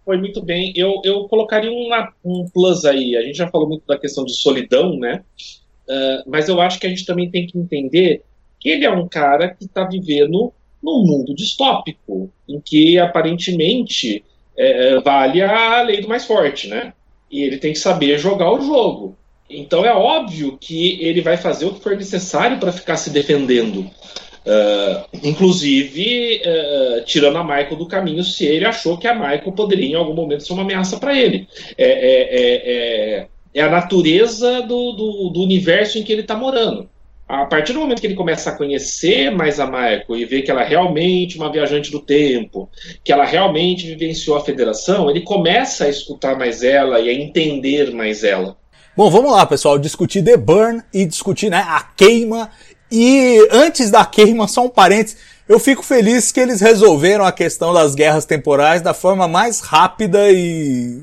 foi, muito bem. Eu, eu colocaria uma, um plus aí. A gente já falou muito da questão de solidão, né? Uh, mas eu acho que a gente também tem que entender que ele é um cara que está vivendo num mundo distópico, em que aparentemente é, é, vale a lei do mais forte, né? E ele tem que saber jogar o jogo. Então é óbvio que ele vai fazer o que for necessário para ficar se defendendo. Uh, inclusive uh, tirando a Michael do caminho se ele achou que a Michael poderia em algum momento ser uma ameaça para ele. É, é, é, é, a natureza do, do, do universo em que ele está morando a partir do momento que ele começa a conhecer mais a Michael e ver que ela é realmente uma viajante do tempo, que ela realmente vivenciou a federação, ele começa a escutar mais ela e a entender mais ela. Bom, vamos lá, pessoal, discutir The Burn e discutir né, a queima. E antes da queima, só um parênteses, eu fico feliz que eles resolveram a questão das guerras temporais da forma mais rápida e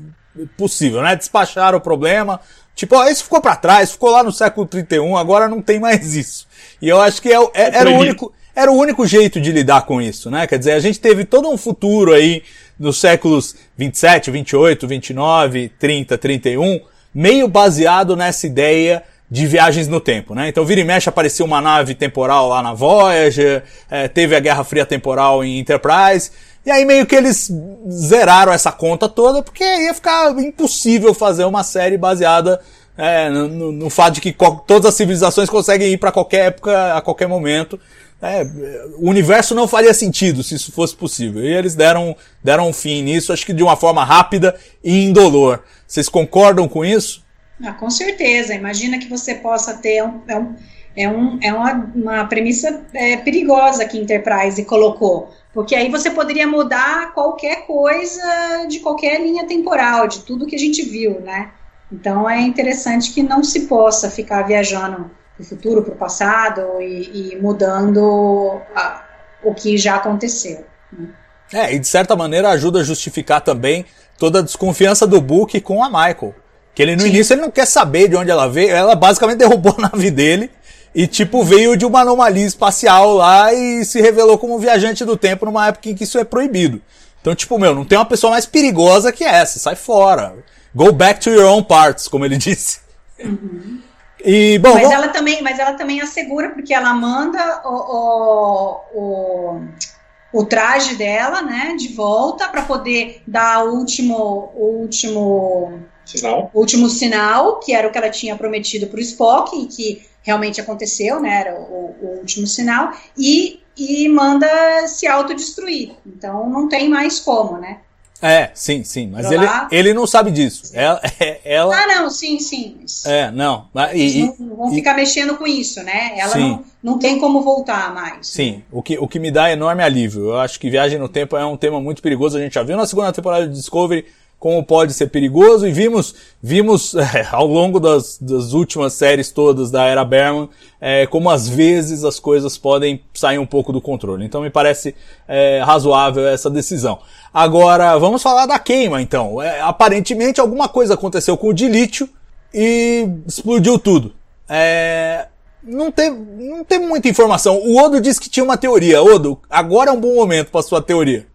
possível, né? Despacharam o problema, Tipo, ó, isso ficou para trás, ficou lá no século 31, agora não tem mais isso. E eu acho que é, é, era, o único, era o único jeito de lidar com isso, né? Quer dizer, a gente teve todo um futuro aí nos séculos 27, 28, 29, 30, 31, meio baseado nessa ideia de viagens no tempo, né? Então vira e mexe aparecia uma nave temporal lá na Voyager, é, teve a Guerra Fria temporal em Enterprise, e aí meio que eles zeraram essa conta toda, porque ia ficar impossível fazer uma série baseada é, no, no, fato de que todas as civilizações conseguem ir para qualquer época, a qualquer momento. É, o universo não faria sentido se isso fosse possível. E eles deram, deram um fim nisso, acho que de uma forma rápida e indolor. Vocês concordam com isso? Ah, com certeza. Imagina que você possa ter um, é, um, é, é uma, uma premissa é, perigosa que Enterprise colocou. Porque aí você poderia mudar qualquer coisa de qualquer linha temporal, de tudo que a gente viu, né? Então é interessante que não se possa ficar viajando para o futuro, para o passado e, e mudando a, o que já aconteceu. Né? É, e de certa maneira ajuda a justificar também toda a desconfiança do Book com a Michael. Que ele no Sim. início ele não quer saber de onde ela veio, ela basicamente derrubou a nave dele e tipo veio de uma anomalia espacial lá e se revelou como um viajante do tempo numa época em que isso é proibido. Então, tipo, meu, não tem uma pessoa mais perigosa que essa, sai fora. Go back to your own parts, como ele disse. Uhum. E, bom, mas, bom... Ela também, mas ela também assegura, porque ela manda o, o, o, o traje dela, né, de volta para poder dar o último, o último sinal. último sinal, que era o que ela tinha prometido para o Spock, e que realmente aconteceu, né, era o, o último sinal, e, e manda se autodestruir. Então não tem mais como, né? É, sim, sim, mas ele, ele não sabe disso. Ela, ela... Ah, não, sim, sim. É, não. E, não vão e, ficar mexendo com isso, né? Ela não, não tem como voltar mais. Sim, o que, o que me dá enorme alívio. Eu acho que viagem no tempo é um tema muito perigoso. A gente já viu na segunda temporada de Discovery como pode ser perigoso e vimos vimos é, ao longo das, das últimas séries todas da era Berman é, como às vezes as coisas podem sair um pouco do controle. Então me parece é, razoável essa decisão. Agora vamos falar da queima então. É, aparentemente alguma coisa aconteceu com o de lítio e explodiu tudo. É, não tem, não tem muita informação. O Odo disse que tinha uma teoria. Odo, agora é um bom momento para sua teoria.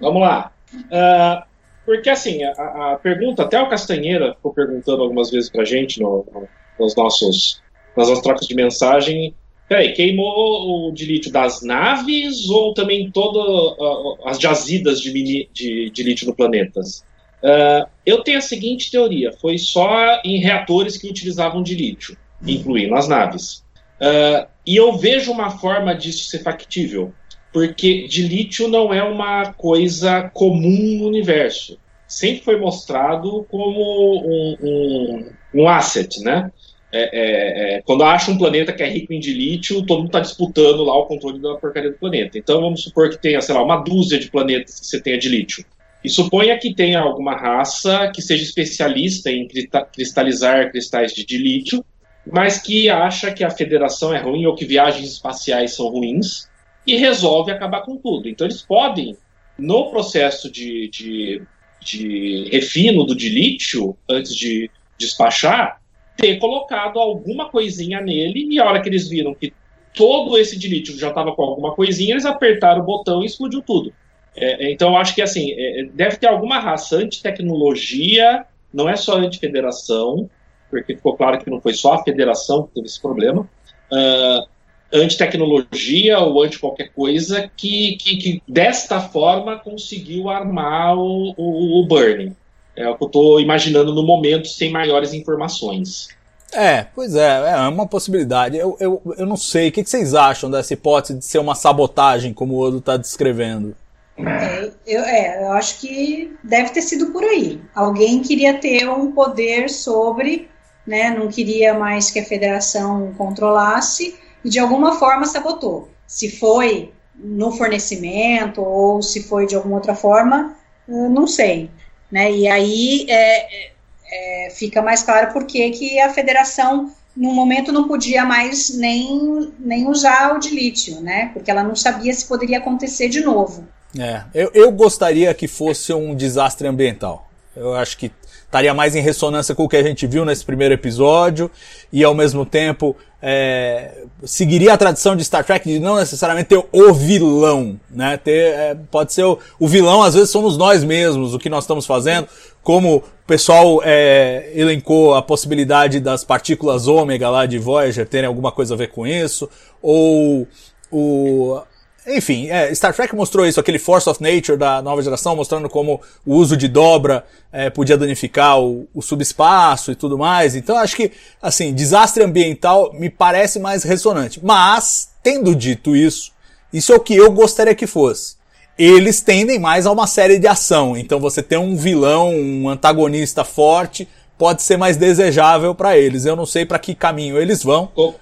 Vamos lá. Uh, porque, assim, a, a, pergunta, até o Castanheira ficou perguntando algumas vezes pra gente no, no, nos nossos, nas nossas trocas de mensagem. Peraí, queimou o de lítio das naves ou também todas as jazidas de, mini, de, de lítio no planeta? Uh, eu tenho a seguinte teoria: foi só em reatores que utilizavam de lítio, incluindo as naves. Uh, e eu vejo uma forma disso ser factível porque de lítio não é uma coisa comum no universo. Sempre foi mostrado como um, um, um asset, né? É, é, é, quando acha um planeta que é rico em de lítio, todo mundo está disputando lá o controle da porcaria do planeta. Então vamos supor que tenha, sei lá, uma dúzia de planetas que você tenha de lítio. E suponha que tenha alguma raça que seja especialista em cristalizar cristais de, de lítio, mas que acha que a federação é ruim ou que viagens espaciais são ruins e resolve acabar com tudo. Então eles podem, no processo de, de, de refino do de lítio, antes de despachar, ter colocado alguma coisinha nele e a hora que eles viram que todo esse de lítio já estava com alguma coisinha, eles apertaram o botão e explodiu tudo. É, então eu acho que assim, é, deve ter alguma raça anti-tecnologia, não é só anti-federação, porque ficou claro que não foi só a federação que teve esse problema. Uh, anti-tecnologia ou anti qualquer coisa que, que, que, desta forma conseguiu armar o, o, o Burning. É o que eu estou imaginando no momento, sem maiores informações. É, pois é, é uma possibilidade. Eu, eu, eu não sei, o que, vocês acham dessa hipótese de ser uma sabotagem, como o Odo está descrevendo? É, eu, é, eu acho que deve ter sido por aí. Alguém queria ter um poder sobre, né, não queria mais que a federação controlasse, e de alguma forma sabotou. Se foi no fornecimento ou se foi de alguma outra forma, não sei. Né? E aí é, é, fica mais claro por que a federação, no momento, não podia mais nem, nem usar o de lítio, né? porque ela não sabia se poderia acontecer de novo. É, eu, eu gostaria que fosse um desastre ambiental. Eu acho que estaria mais em ressonância com o que a gente viu nesse primeiro episódio e ao mesmo tempo é, seguiria a tradição de Star Trek de não necessariamente ter o vilão, né? Ter, é, pode ser o, o, vilão, às vezes somos nós mesmos, o que nós estamos fazendo, como o pessoal é, elencou a possibilidade das partículas ômega lá de Voyager terem alguma coisa a ver com isso, ou o, enfim, é, Star Trek mostrou isso, aquele Force of Nature da nova geração, mostrando como o uso de dobra é, podia danificar o, o, subespaço e tudo mais. Então acho que, assim, desastre ambiental me parece mais ressonante. Mas, tendo dito isso, isso é o que eu gostaria que fosse. Eles tendem mais a uma série de ação. Então você ter um vilão, um antagonista forte, pode ser mais desejável para eles. Eu não sei para que caminho eles vão. Como,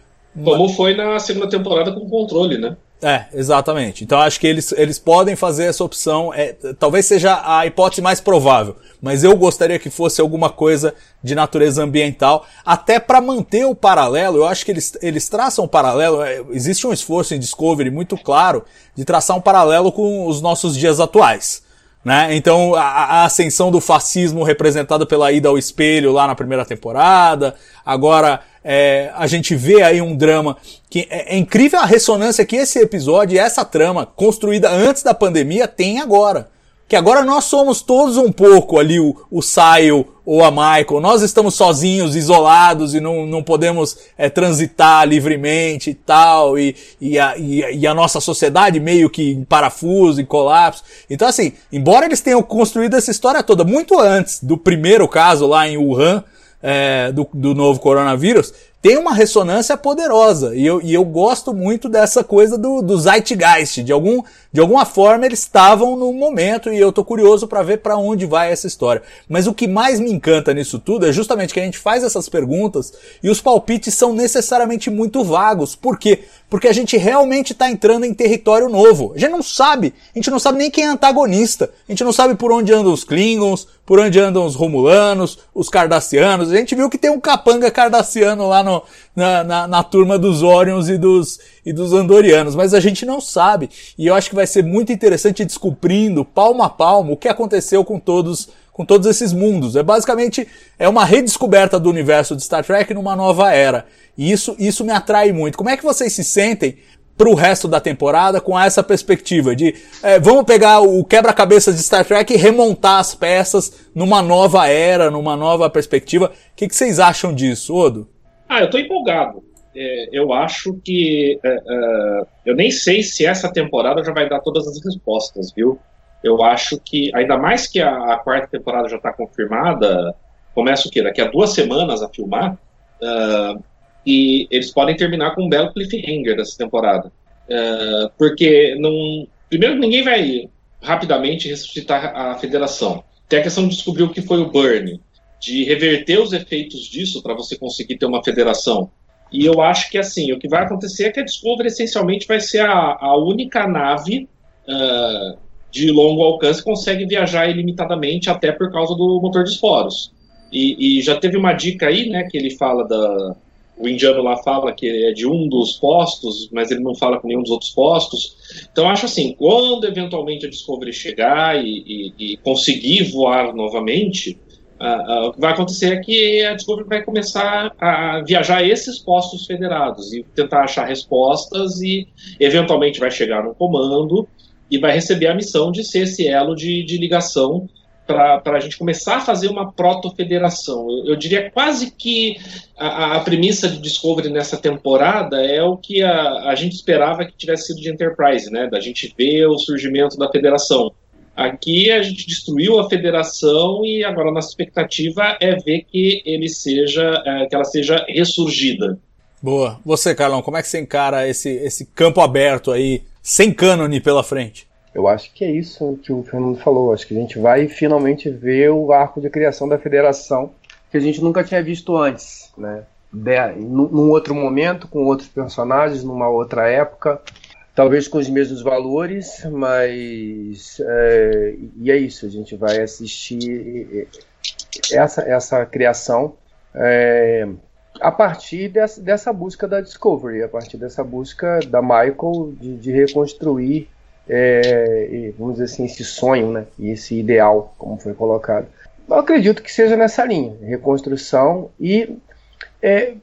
como foi na segunda temporada com o controle, né? É, exatamente. Então acho que eles, eles podem fazer essa opção. É, talvez seja a hipótese mais provável, mas eu gostaria que fosse alguma coisa de natureza ambiental, até para manter o paralelo. Eu acho que eles, eles traçam um paralelo. É, existe um esforço em Discovery muito claro de traçar um paralelo com os nossos dias atuais. Né? Então, a, a, ascensão do fascismo representada pela ida ao espelho lá na primeira temporada. Agora, é, a gente vê aí um drama que é, é, incrível a ressonância que esse episódio e essa trama, construída antes da pandemia, tem agora. Que agora nós somos todos um pouco ali o, o Saio ou a Michael. Nós estamos sozinhos, isolados e não, não podemos é, transitar livremente e tal. E, e, a, e, e, a nossa sociedade meio que em parafuso, em colapso. Então assim, embora eles tenham construído essa história toda muito antes do primeiro caso lá em Wuhan, é, do, do novo coronavírus, tem uma ressonância poderosa. E eu, e eu gosto muito dessa coisa do, do Zeitgeist. De, algum, de alguma forma eles estavam no momento e eu tô curioso para ver para onde vai essa história. Mas o que mais me encanta nisso tudo é justamente que a gente faz essas perguntas e os palpites são necessariamente muito vagos. Por quê? Porque a gente realmente está entrando em território novo. A gente não sabe. A gente não sabe nem quem é antagonista. A gente não sabe por onde andam os Klingons, por onde andam os Romulanos, os Cardassianos. A gente viu que tem um capanga cardassiano lá no, na, na, na, turma dos Orions e dos, e dos Andorianos, mas a gente não sabe. E eu acho que vai ser muito interessante descobrindo, palmo a palmo, o que aconteceu com todos com todos esses mundos. É basicamente é uma redescoberta do universo de Star Trek numa nova era. E isso, isso me atrai muito. Como é que vocês se sentem pro resto da temporada com essa perspectiva de é, vamos pegar o quebra-cabeça de Star Trek e remontar as peças numa nova era, numa nova perspectiva. O que, que vocês acham disso, Odo? Ah, eu tô empolgado. É, eu acho que. É, é, eu nem sei se essa temporada já vai dar todas as respostas, viu? Eu acho que, ainda mais que a, a quarta temporada já está confirmada, começa o quê? Daqui a duas semanas a filmar. Uh, e eles podem terminar com um belo cliffhanger dessa temporada. Uh, porque não. Primeiro, ninguém vai rapidamente ressuscitar a federação. Tem a questão de descobrir o que foi o Burn, de reverter os efeitos disso para você conseguir ter uma federação. E eu acho que assim, o que vai acontecer é que a Discovery essencialmente vai ser a, a única nave uh, de longo alcance consegue viajar ilimitadamente, até por causa do motor de esporos. E, e já teve uma dica aí, né, que ele fala da, o indiano lá fala que é de um dos postos, mas ele não fala com nenhum dos outros postos. Então acho assim, quando eventualmente a Discovery chegar e, e, e conseguir voar novamente, uh, uh, o que vai acontecer é que a Discovery vai começar a viajar esses postos federados e tentar achar respostas e eventualmente vai chegar no comando e vai receber a missão de ser esse elo de, de ligação para a gente começar a fazer uma proto-federação. Eu, eu, diria quase que a, a, premissa de Discovery nessa temporada é o que a, a gente esperava que tivesse sido de Enterprise, né? Da gente ver o surgimento da federação. Aqui a gente destruiu a federação e agora a nossa expectativa é ver que ele seja, é, que ela seja ressurgida. Boa. Você, Carlão, como é que você encara esse, esse campo aberto aí, sem cânone pela frente? Eu acho que é isso que o Fernando falou. Acho que a gente vai finalmente ver o arco de criação da federação que a gente nunca tinha visto antes, né? De, num outro momento, com outros personagens, numa outra época, talvez com os mesmos valores, mas é, e é isso. A gente vai assistir essa essa criação é, a partir dessa, dessa busca da Discovery, a partir dessa busca da Michael de, de reconstruir é, vamos dizer assim, esse sonho, né? E esse ideal, como foi colocado. Eu acredito que seja nessa linha, reconstrução e é,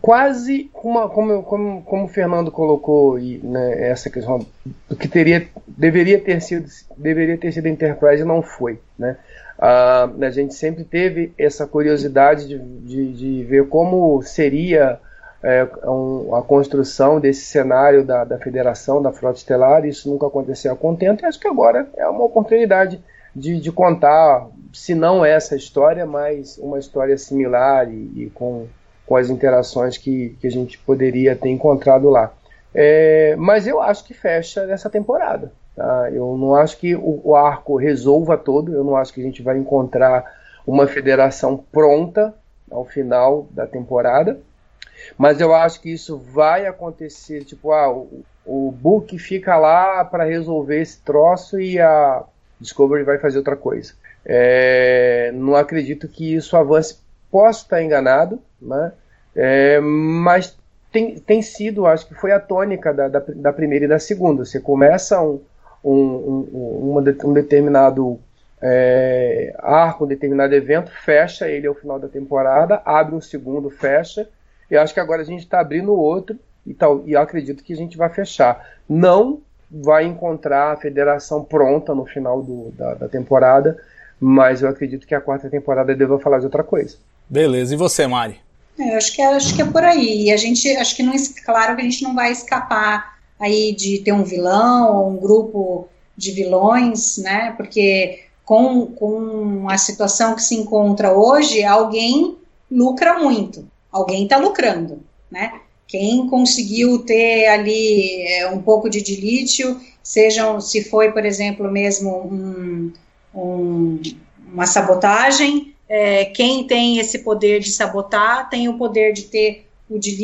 quase uma, como, como, como o Fernando colocou e, né, essa questão do que teria deveria ter sido deveria ter sido Enterprise e não foi, né? Ah, a gente sempre teve essa curiosidade de, de, de ver como seria é, um, a construção desse cenário da, da Federação, da Frota Estelar, isso nunca aconteceu a contento, e acho que agora é uma oportunidade de, de contar, se não essa história, mas uma história similar e, e com com as interações que, que a gente poderia ter encontrado lá. É, mas eu acho que fecha nessa temporada. Tá? Eu não acho que o, o, arco resolva todo, eu não acho que a gente vai encontrar uma federação pronta ao final da temporada, mas eu acho que isso vai acontecer, tipo, ah, o, o Book fica lá para resolver esse troço e a Discovery vai fazer outra coisa. É, não acredito que isso avance. Posso estar enganado, né? É, mas tem, tem sido, acho que foi a tônica da, da, da primeira e da segunda. Você começa um, um, um, um determinado é, arco, um determinado evento, fecha ele ao final da temporada, abre um segundo, fecha, e acho que agora a gente está abrindo outro, e, tal, e acredito que a gente vai fechar. Não vai encontrar a federação pronta no final do, da, da temporada, mas eu acredito que a quarta temporada deva falar de outra coisa. Beleza, e você, Mari? É, eu acho que, é, acho que é por aí. E a gente, acho que não, claro que a gente não vai escapar aí de ter um vilão ou um grupo de vilões, né? Porque com, com a situação que se encontra hoje, alguém lucra muito, alguém está lucrando, né? Quem conseguiu ter ali é, um pouco de dilítio, sejam se foi, por exemplo, mesmo um, um, uma sabotagem, é, quem tem esse poder de sabotar tem o poder de ter o de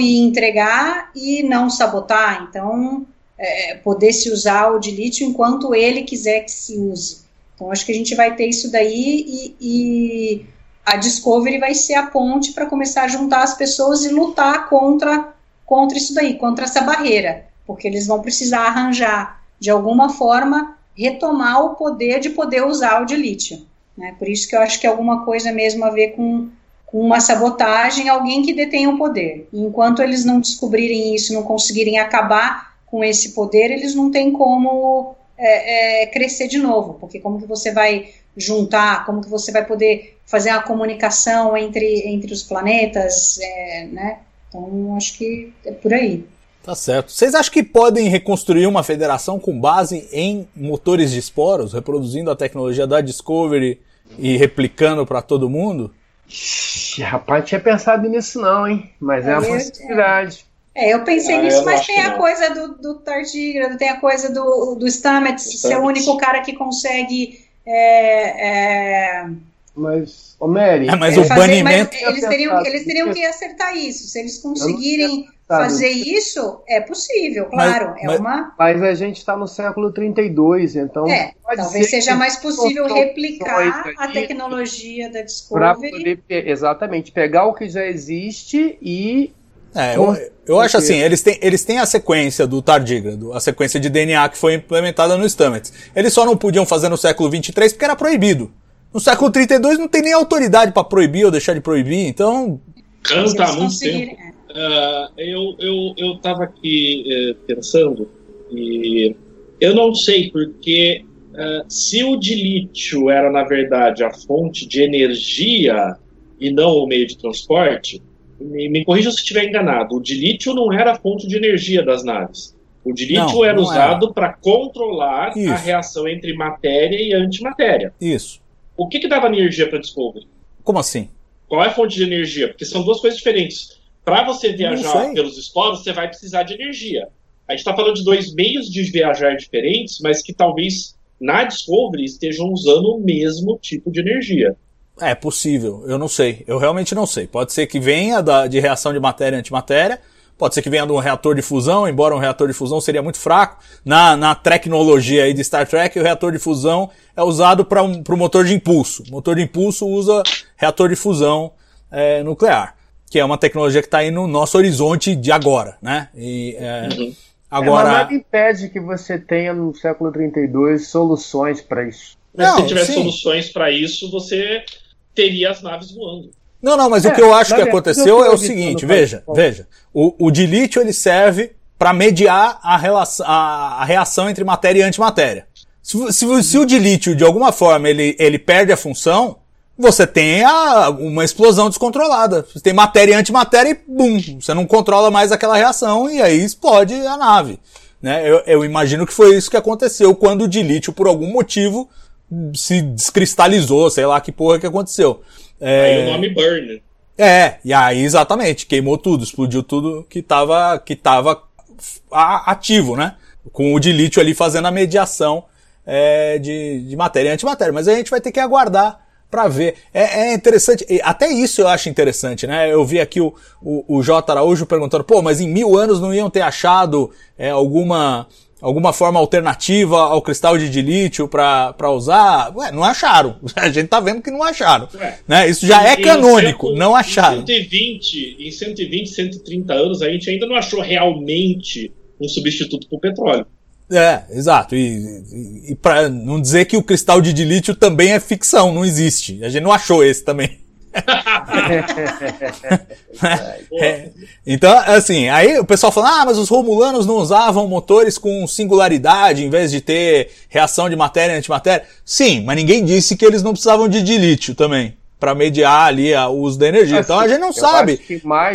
e entregar e não sabotar. Então, é, poder se usar o de lixo enquanto ele quiser que se use. Então, acho que a gente vai ter isso daí e, e a Discovery vai ser a ponte para começar a juntar as pessoas e lutar contra, contra isso daí, contra essa barreira, porque eles vão precisar arranjar, de alguma forma, retomar o poder de poder usar o de lítio. Né? Por isso que eu acho que é alguma coisa mesmo a ver com, com uma sabotagem, alguém que detém o poder. E enquanto eles não descobrirem isso, não conseguirem acabar com esse poder, eles não têm como é, é, crescer de novo, porque como que você vai juntar, como que você vai poder fazer a comunicação entre, entre os planetas, é, né? Então, acho que é por aí. Tá certo. Vocês acham que podem reconstruir uma federação com base em motores de esporos, reproduzindo a tecnologia da Discovery e replicando para todo mundo? Rapaz, tinha pensado nisso não, hein? Mas é, é uma possibilidade. É, eu pensei ah, nisso, eu mas tem a não. coisa do, do tem a coisa do, do Stamets ser o único cara que consegue. É, é... Mas, ô Mary. É, mas o fazer, banimento. Mas eles, teriam, eles teriam que acertar isso. Se eles conseguirem fazer isso, é possível, claro. Mas, é mas, uma... mas a gente está no século 32, então. É, talvez seja mais possível replicar a tecnologia da Discovery. Poder, exatamente, pegar o que já existe e. É, eu, eu acho assim, eles têm, eles têm a sequência do tardígrado, a sequência de DNA que foi implementada no Stamets. Eles só não podiam fazer no século 23 porque era proibido. No século 32 não tem nem autoridade para proibir ou deixar de proibir, então. Canta há muito tempo. Uh, eu eu eu estava aqui uh, pensando e eu não sei porque uh, se o de lítio era na verdade a fonte de energia e não o meio de transporte, me, me corrija se estiver enganado. O de lítio não era a fonte de energia das naves. O de lítio não, era não usado para controlar Isso. a reação entre matéria e antimatéria. Isso. O que, que dava energia para Discovery? Como assim? Qual é a fonte de energia? Porque são duas coisas diferentes. Para você viajar pelos esporos, você vai precisar de energia. A gente está falando de dois meios de viajar diferentes, mas que talvez na Discovery estejam usando o mesmo tipo de energia. É possível, eu não sei. Eu realmente não sei. Pode ser que venha da, de reação de matéria e antimatéria, pode ser que venha de um reator de fusão, embora um reator de fusão seria muito fraco. Na, na tecnologia aí de Star Trek, o reator de fusão é usado para um, o motor de impulso. O motor de impulso usa reator de fusão é, nuclear que é uma tecnologia que está aí no nosso horizonte de agora, né? E, é, uhum. Agora, é, mas nada impede que você tenha no século 32 soluções para isso. Mas Não, se tiver sim. soluções para isso, você teria as naves voando. Não, não, mas o É, que eu acho que aconteceu é o seguinte, veja, veja. O, o dilítio ele serve para mediar a, relação, a, a reação entre matéria e antimatéria. Se, se, se o dilítio, de alguma forma, ele, ele perde a função, você tem a- uma explosão descontrolada. Você tem matéria e antimatéria e bum, você não controla mais aquela reação e aí explode a nave. Né? Eu, eu imagino que foi isso que aconteceu quando o dilítio, por algum motivo, se descristalizou, sei lá que porra que aconteceu. É, Aí o nome Burn. é, e aí exatamente, queimou tudo, explodiu tudo que tava, que tava ativo, né? Com o dilítio ali fazendo a mediação é, de, de matéria e antimatéria. Mas a gente vai ter que aguardar para ver. É, é interessante, até isso eu acho interessante, né? Eu vi aqui o, o, o J. Araújo perguntando, pô, mas em mil anos não iam ter achado é, alguma alguma forma alternativa ao cristal de dilítio para usar? Ué, não acharam. A gente tá vendo que não acharam. Né? Isso já é canônico, cento- não acharam. Em 120, em 120, 130 anos, a gente ainda não achou realmente um substituto para o petróleo. É, exato. E, e, e para não dizer que o cristal de dilítio também é ficção, não existe. A gente não achou esse também. É. Então, assim, aí o pessoal fala, ah, mas os romulanos não usavam motores com singularidade em vez de ter reação de matéria e antimatéria. Sim, mas ninguém disse que eles não precisavam de dilítio também, para mediar ali o uso da energia. então a Assim, gente não sabe.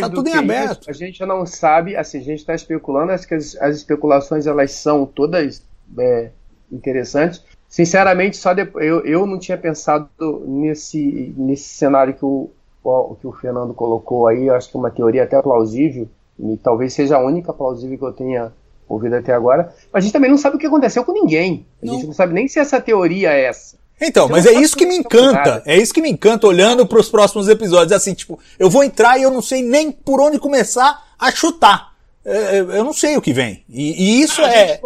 Tá do tudo em aberto. isso, a gente não sabe, assim, a gente está especulando, acho que as, as especulações elas são todas é, interessantes. Sinceramente, só depois, eu, eu não tinha pensado nesse, nesse cenário que o, que o Fernando colocou aí, eu acho que é uma teoria até plausível, e talvez seja a única plausível que eu tenha ouvido até agora. Mas a gente também não sabe o que aconteceu com ninguém. A gente Não. não sabe nem se essa teoria é essa. Então, Você mas é isso que me encanta. É isso que me encanta olhando para os próximos episódios. É assim, tipo, eu vou entrar e eu não sei nem por onde começar a chutar. É, Eu não sei o que vem. E, e isso A é. gente-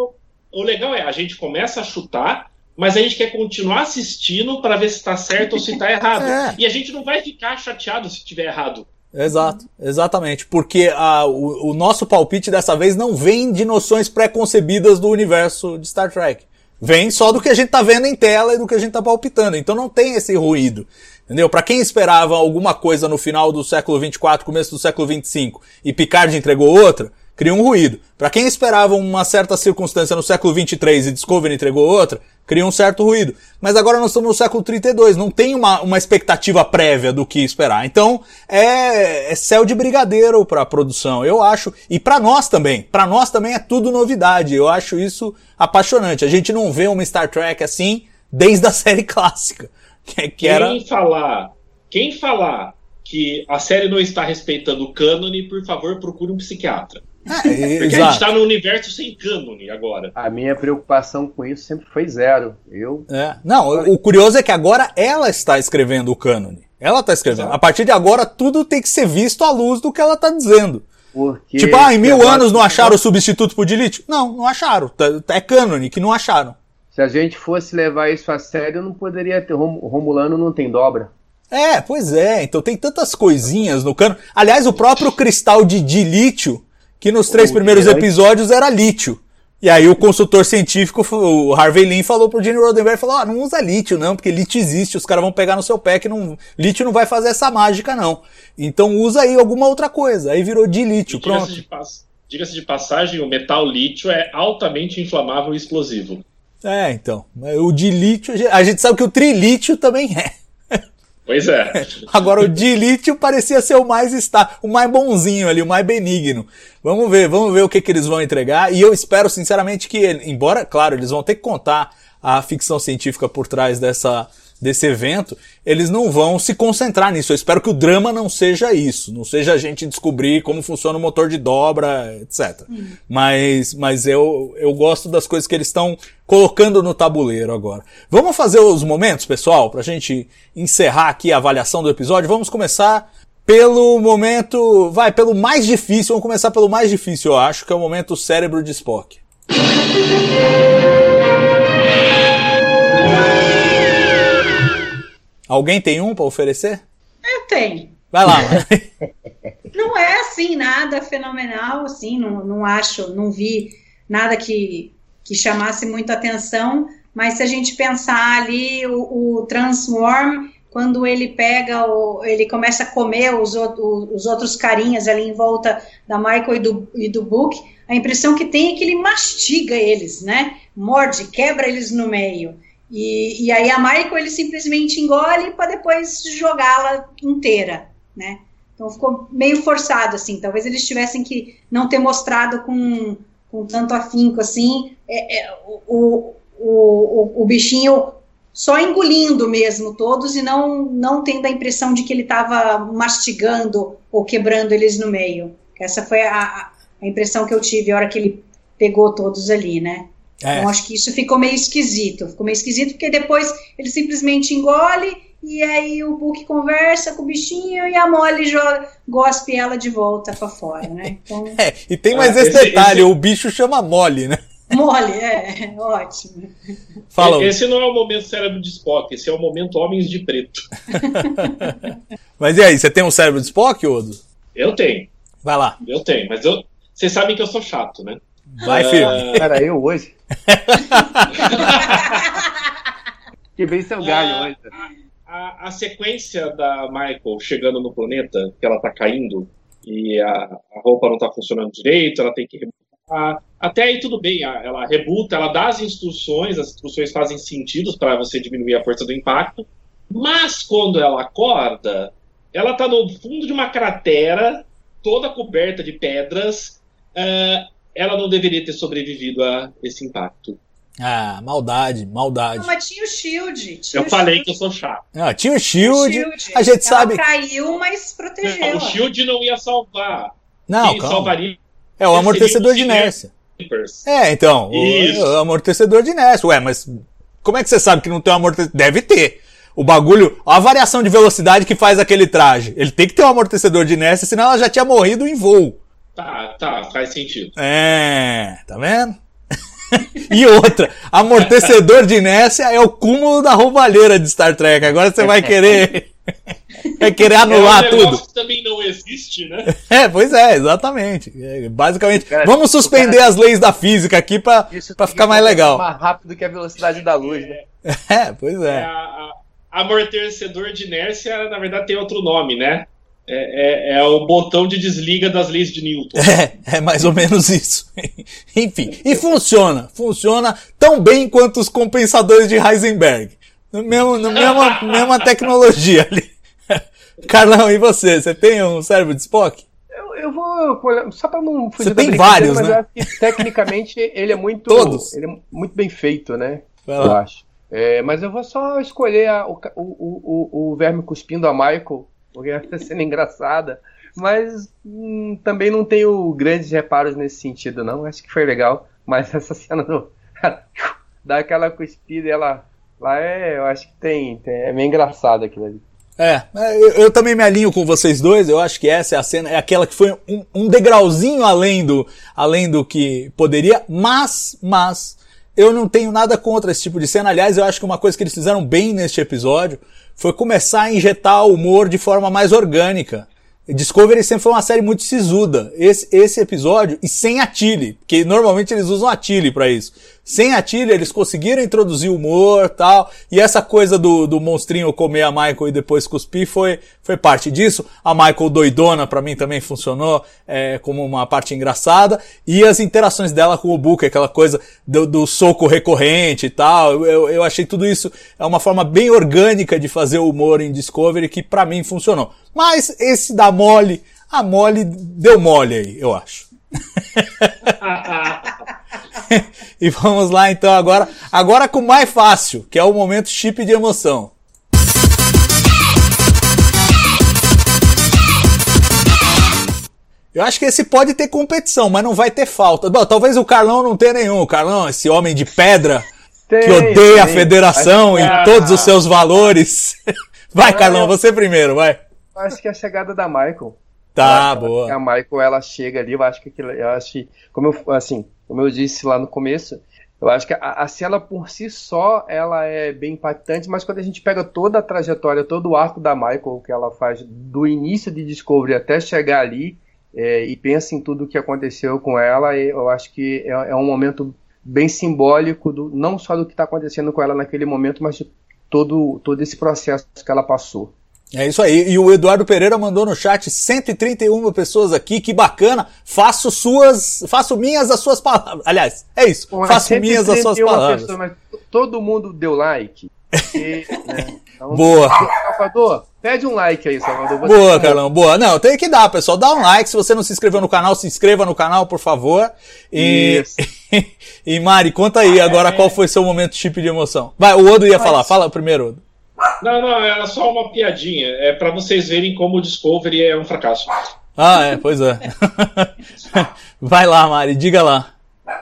o legal é, a gente começa a chutar, mas a gente quer continuar assistindo para ver se está certo ou se está errado. É. E a gente não vai ficar chateado se tiver errado. Exato, exatamente. Porque a- o, o nosso palpite dessa vez não vem de noções pré-concebidas do universo de Star Trek. Vem só do que a gente tá vendo em tela e do que a gente tá palpitando. Então não tem esse ruído. Entendeu? Para quem esperava alguma coisa no final do século 24, começo do século 25 e Picard entregou outra, cria um ruído. Para quem esperava uma certa circunstância no século 23 e Discovery entregou outra, cria um certo ruído. Mas agora nós estamos no século 32, não tem uma, uma expectativa prévia do que esperar. Então é, é céu de brigadeiro para a produção, eu acho. E para nós também. Para nós também é tudo novidade. Eu acho isso apaixonante. A gente não vê uma Star Trek assim desde a série clássica. Que, que era. Quem falar, quem falar que a série não está respeitando o cânone, por favor, procure um psiquiatra. É, Porque a gente exato. está no universo sem cânone agora. A minha preocupação com isso sempre foi zero. Eu É. Não, o, o curioso é que agora ela está escrevendo o cânone. Ela está escrevendo. Exato. A partir de agora, tudo tem que ser visto à luz do que ela está dizendo. porque tipo, ah, em mil agora- anos não acharam o substituto pro dilítio? Não, não acharam. Tá- É cânone que não acharam. Se a gente fosse levar isso a sério, não poderia ter. Rom- Romulano não tem dobra. É, pois é. Então tem tantas coisinhas no cano. Aliás, o próprio cristal de dilítio, que nos três O primeiros diante. episódios era lítio. E aí o consultor científico, o Harvey Lin, falou pro Gene Roddenberry, falou, ah, não usa lítio não, porque lítio existe, os caras vão pegar no seu pé que não, lítio não vai fazer essa mágica não. Então usa aí alguma outra coisa. Aí virou dilítio, E Diga-se pronto. de, diga-se de passagem, o metal lítio é altamente inflamável e explosivo. É, então. O dilítio, a gente sabe que o trilítio também é. Pois é. Agora o dilítio parecia ser o mais está, o mais bonzinho ali, o mais benigno. Vamos ver, vamos ver o que, que eles vão entregar. E eu espero sinceramente que, embora, claro, eles vão ter que contar a ficção científica por trás dessa desse evento, eles não vão se concentrar nisso. Eu espero que o drama não seja isso, não seja a gente descobrir como funciona o motor de dobra, etc. Mas, mas eu, eu gosto das coisas que eles estão colocando no tabuleiro agora. Vamos fazer os momentos, pessoal, pra gente encerrar aqui a avaliação do episódio. Vamos começar pelo momento, vai, pelo mais difícil. Vamos começar pelo mais difícil, eu acho, que é o momento cérebro de Spock. Alguém tem um para oferecer? Eu tenho. Vai lá. Não é assim nada fenomenal, assim, não, não acho, não vi nada que, que chamasse muita atenção, mas se a gente pensar ali o, o Transform, quando ele pega, o, ele começa a comer os, os outros carinhas ali em volta da Michael e do, e do Book, a impressão que tem é que ele mastiga eles, né? Morde, quebra eles no meio. E, e aí a Michael ele simplesmente engole para depois jogá-la inteira, né? Então ficou meio forçado, assim. Talvez eles tivessem que não ter mostrado com, com tanto afinco, assim, é, é, o, o, o, o, bichinho só engolindo mesmo todos e não, não tendo a impressão de que ele estava mastigando ou quebrando eles no meio. Essa foi a, a impressão que eu tive a hora que ele pegou todos ali, né? É. Então acho que isso ficou meio esquisito. Ficou meio esquisito porque depois ele simplesmente engole e aí o Book conversa com o bichinho e a Molly joga, gospe ela de volta para fora, né? Então... É, e tem mais ah, esse, esse, detalhe, esse... o bicho chama Molly, né? Molly, é, ótimo. Fala. Esse não é o momento cérebro de Spock, esse é o momento Homens de Preto. mas e aí, você tem um cérebro de Spock, Odo? Eu tenho. Vai lá. Eu tenho, mas eu, vocês sabem que eu sou chato, né? Vai, filho. Cara, eu hoje. que bem seu galho a, hoje. A, a, sequência da Michael chegando no planeta, que ela tá caindo, e a, a roupa não tá funcionando direito, ela tem que rebutar. Até aí tudo bem, ela rebuta, ela dá as instruções, as instruções fazem sentido para você diminuir a força do impacto, mas quando ela acorda, ela tá no fundo de uma cratera, toda coberta de pedras, uh, ela não deveria ter sobrevivido a esse impacto. Ah, maldade, maldade. Não, mas tinha o Shield. Tinha eu o falei shield. que eu sou chato. Ah, tinha o Shield. O shield. A gente ela sabe. caiu, mas protegeu. Não, o Shield não ia salvar. Não, Quem calma. salvaria. É o amortecedor de inércia. É, então. O, o, amortecedor de inércia. Ué, mas como é que você sabe que não tem um amortecedor? Deve ter. O bagulho, a variação de velocidade que faz aquele traje. Ele tem que ter um amortecedor de inércia, senão ela já tinha morrido em voo. Tá, tá, faz sentido. É, tá vendo? e outra, amortecedor de inércia é o cúmulo da roubalheira de Star Trek. Agora você vai querer. vai querer anular é um tudo. Que também não existe, né? É, pois é, exatamente. É, basicamente, cara, vamos suspender cara... as leis da física aqui pra, pra ficar mais legal. Mais rápido que a velocidade da luz, né? É, pois é. é a, a, amortecedor de inércia, na verdade, tem outro nome, né? É, é, é, o botão de desliga das leis de Newton. É, é mais ou menos isso. Enfim, e funciona. Funciona tão bem quanto os compensadores de Heisenberg. No mesmo, na mesma, mesma tecnologia ali. Carlão, e você? Você tem um cérebro de Spock? Eu, eu vou. Só para não fugir Você tem vários, mas né? eu acho que tecnicamente ele é muito. Todos. Ele é muito bem feito, né? Eu acho. É, mas eu vou só escolher a, o, o, o, o verme cuspindo a Michael porque vai sendo engraçada. Mas hum, também não tenho grandes reparos nesse sentido, não. Acho que foi legal. Mas essa cena do. dá aquela cuspida e ela. Lá é. Eu acho que tem. tem é meio engraçado aquilo ali. É, é, eu, eu, também me alinho com vocês dois. Eu acho que essa é a cena, é aquela que foi um, um degrauzinho além do, além do que poderia, mas, mas, eu não tenho nada contra esse tipo de cena. Aliás, eu acho que uma coisa que eles fizeram bem neste episódio foi começar a injetar o humor de forma mais orgânica. Discovery sempre foi uma série muito sisuda. Esse, esse episódio, e sem a Tilly, porque normalmente eles usam a Tilly para isso. Sem a Tilly, eles conseguiram introduzir humor tal. E essa coisa do, do monstrinho comer a Michael e depois cuspir foi, foi parte disso. A Michael doidona para mim também funcionou é, como uma parte engraçada. E as interações dela com o Book, aquela coisa do, do soco recorrente e tal. Eu, eu achei tudo isso é uma forma bem orgânica de fazer humor em Discovery que para mim funcionou. Mas esse da mole, a mole deu mole aí, eu acho. e vamos lá então agora, agora com o mais fácil, que é o momento chip de emoção. Eu acho que esse pode ter competição, mas não vai ter falta. Bom, talvez o Carlão não tenha nenhum. O Carlão, esse homem de pedra tem, que odeia tem. a federação e todos os seus valores. Vai, Carlão, você primeiro, vai. Acho que é a chegada da Michael. Tá, boa. A Michael, ela chega ali, eu acho que aquilo, eu acho como eu, assim, como eu disse lá no começo, eu acho que a, a cena por si só, ela é bem impactante, mas quando a gente pega toda a trajetória, todo o arco da Michael que ela faz do início de Discovery até chegar ali, é, e pensa em tudo o que aconteceu com ela. Eu acho que é, é um momento bem simbólico, do, não só do que está acontecendo com ela naquele momento, mas de todo, todo esse processo que ela passou. É isso aí. E o Eduardo Pereira mandou no chat 131 pessoas aqui, que bacana. Faço suas, faço minhas as suas palavras. Aliás, é isso. Bom, faço minhas as suas palavras. Pessoas, mas todo mundo deu like. E, né, então, Boa. Salvador, pede um like aí, Salvador. Você Boa, tá- Carlão, boa. Não, tem que dar, pessoal. Dá um like. Se você não se inscreveu no canal, se inscreva no canal, por favor. E, e Mari, conta aí agora qual foi seu momento chip de emoção. Vai, o Odo ia falar. Fala primeiro, Odo. Não, não, era só uma piadinha. É pra vocês verem como o Discovery é um fracasso. Ah, é, pois é. Vai lá, Mari, diga lá.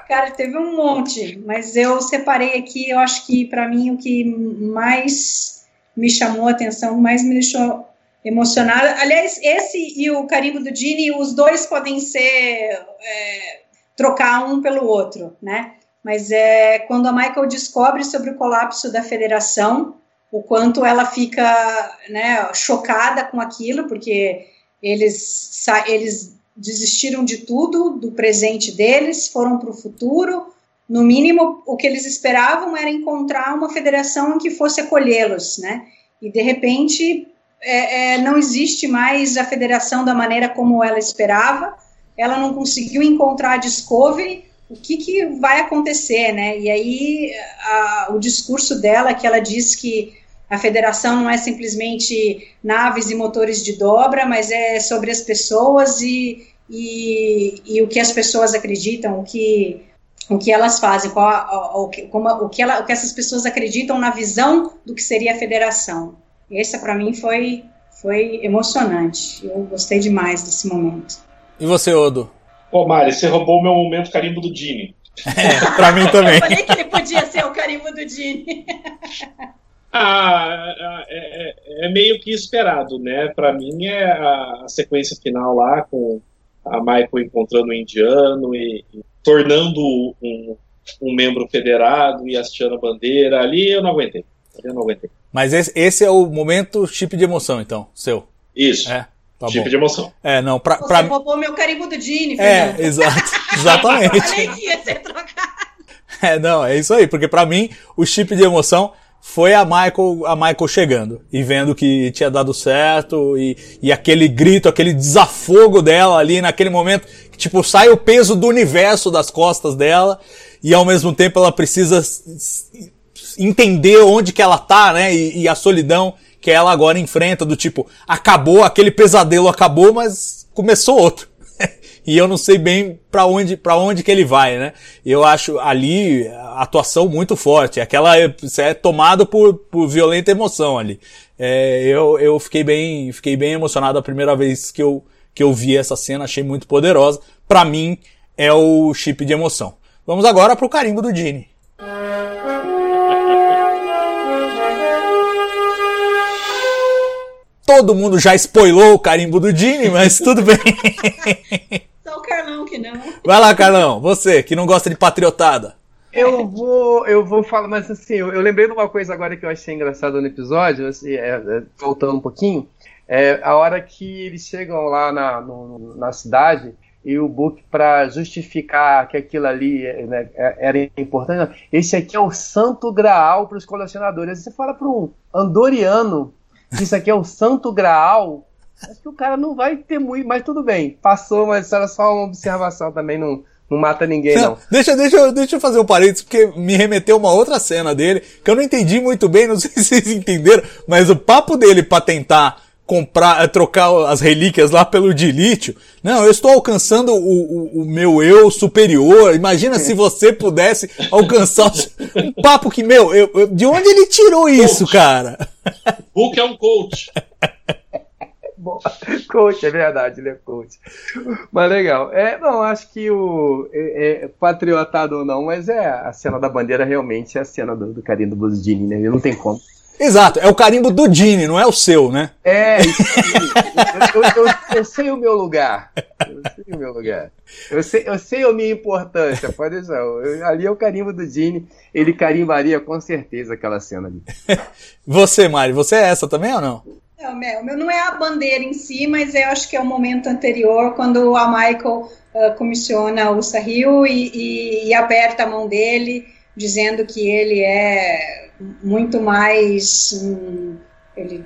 Cara, teve um monte, mas eu separei aqui, eu acho que para mim o que mais me chamou a atenção, mais me deixou emocionada. Aliás, esse e o carimbo do Dini, os dois podem ser é, trocar um pelo outro, né? Mas é quando a Michael descobre sobre o colapso da federação, o quanto ela fica né, chocada com aquilo, porque eles, eles desistiram de tudo, do presente deles, foram para o futuro. No mínimo, o que eles esperavam era encontrar uma federação em que fosse acolhê-los, né? E de repente é, é, não existe mais a federação da maneira como ela esperava. Ela não conseguiu encontrar a Discovery. O que, que vai acontecer, né? E aí a- o discurso dela, que ela diz que a federação não é simplesmente naves e motores de dobra, mas é sobre as pessoas e, e, e o que as pessoas acreditam, o que, o que elas fazem, qual, o, que, como, o, que ela, o que essas pessoas acreditam na visão do que seria a federação. Essa, para mim, foi, foi emocionante. Eu gostei demais desse momento. E você, Odo? Pô, Mari, você roubou o meu momento carimbo do Dini. É, pra mim também. Eu falei que ele podia ser o carimbo do Dini. Ah, é, é- é meio que esperado, né? Pra mim é a, a sequência final lá com a Michael encontrando o indiano e, e tornando um, um membro federado e hasteando a bandeira. Ali eu não aguentei. Ali eu não aguentei. Mas esse, esse é o momento chip de emoção, então, seu. Isso. É, tá tipo bom. de emoção. É, não, pra, Você pra roubou meu carimbo do Dini, É, exato. Eu Exatamente. falei que ia ser trocado. É, não, é isso aí, porque pra mim o chip de emoção foi a Michael, a Michael chegando e vendo que tinha dado certo e, e aquele grito, aquele desafogo dela ali naquele momento, que, tipo, sai o peso do universo das costas dela e ao mesmo tempo ela precisa entender onde que ela tá, né? E, e a solidão que ela agora enfrenta do tipo, acabou, aquele pesadelo acabou, mas começou outro. E eu não sei bem pra onde, para onde que ele vai, né? Eu acho ali atuação muito forte, aquela você é tomado por, por violenta emoção ali. É, eu, eu fiquei bem, fiquei bem emocionado a primeira vez que eu, que eu vi essa cena, achei muito poderosa. Pra mim é o chip de emoção. Vamos agora pro carimbo do Gene. Todo mundo já spoilou o carimbo do Gene, mas tudo bem. Só o Carlão que não. Vai lá, Carlão, você que não gosta de patriotada. Eu vou, eu vou falar, mas assim, eu, eu lembrei de uma coisa agora que eu achei engraçada no episódio, assim, é, é, voltando um pouquinho, é a hora que eles chegam lá na, no- na cidade e o Book, para justificar que aquilo ali é, né, é- era importante, esse aqui é o santo graal para os colecionadores. Você fala para um andoriano que isso aqui é o santo graal, acho que o cara não vai ter muito, mas tudo bem, passou, mas era só uma observação também, não, não mata ninguém não. Não, deixa, deixa, eu- deixa eu fazer um parênteses, porque me remeteu uma outra cena dele, que eu não entendi muito bem, não sei se vocês entenderam, mas o papo dele pra tentar comprar, eh, trocar as relíquias lá pelo de lítio, não, eu estou alcançando o, o, o meu eu superior, imagina se você pudesse alcançar o, um papo que, meu, eu- eu- de onde ele tirou isso, cara? Hulk é um coach. Bom, coach, é verdade, ele é coach. Mas legal. É, não, acho que o. É, é, patriotado ou não, mas é a cena da bandeira realmente é a cena do, do carinho do Buzdini, né? Não tem como. Exato, é o carimbo do Gene, não é o seu, né? É, isso eu, eu- eu- eu sei o meu lugar. Eu sei o meu lugar. Eu sei, eu sei a minha importância, pode deixar. Ali é o carimbo do Gene. Ele carimbaria com certeza aquela cena ali. Você, Mari, você é essa também ou não? Não, o meu não é a bandeira em si, mas eu acho que é o momento anterior, quando a Michael uh, comissiona o Sahil e, e, e, aperta a mão dele, dizendo que ele é muito mais. Um, ele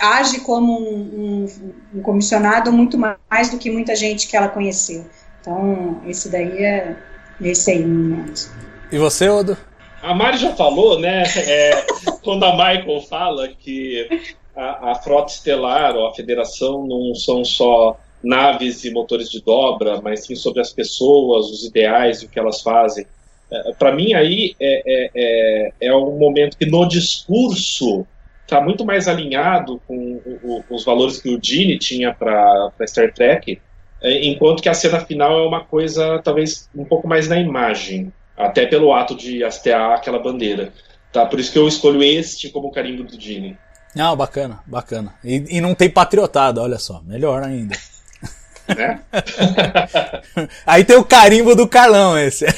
age como um, um, um, comissionado muito mais do que muita gente que ela conheceu. Então, esse daí é esse aí no momento. E você, Odo? A Mari já falou, né? É, quando a Michael fala que a, a frota estelar ou a federação não são só naves e motores de dobra, mas sim sobre as pessoas, os ideais e o que elas fazem. É, Para mim, aí é, é, é, é, um momento que no discurso está muito mais alinhado com o, o, os valores que o Gene tinha para Star Trek, é, enquanto que a cena final é uma coisa talvez um pouco mais na imagem, até pelo ato de hastear aquela bandeira. Tá? Por isso que eu escolho este como carimbo do Gene. Não, bacana, bacana. E, e não tem patriotada, olha só, melhor ainda. Né? Aí tem o carimbo do Carlão esse.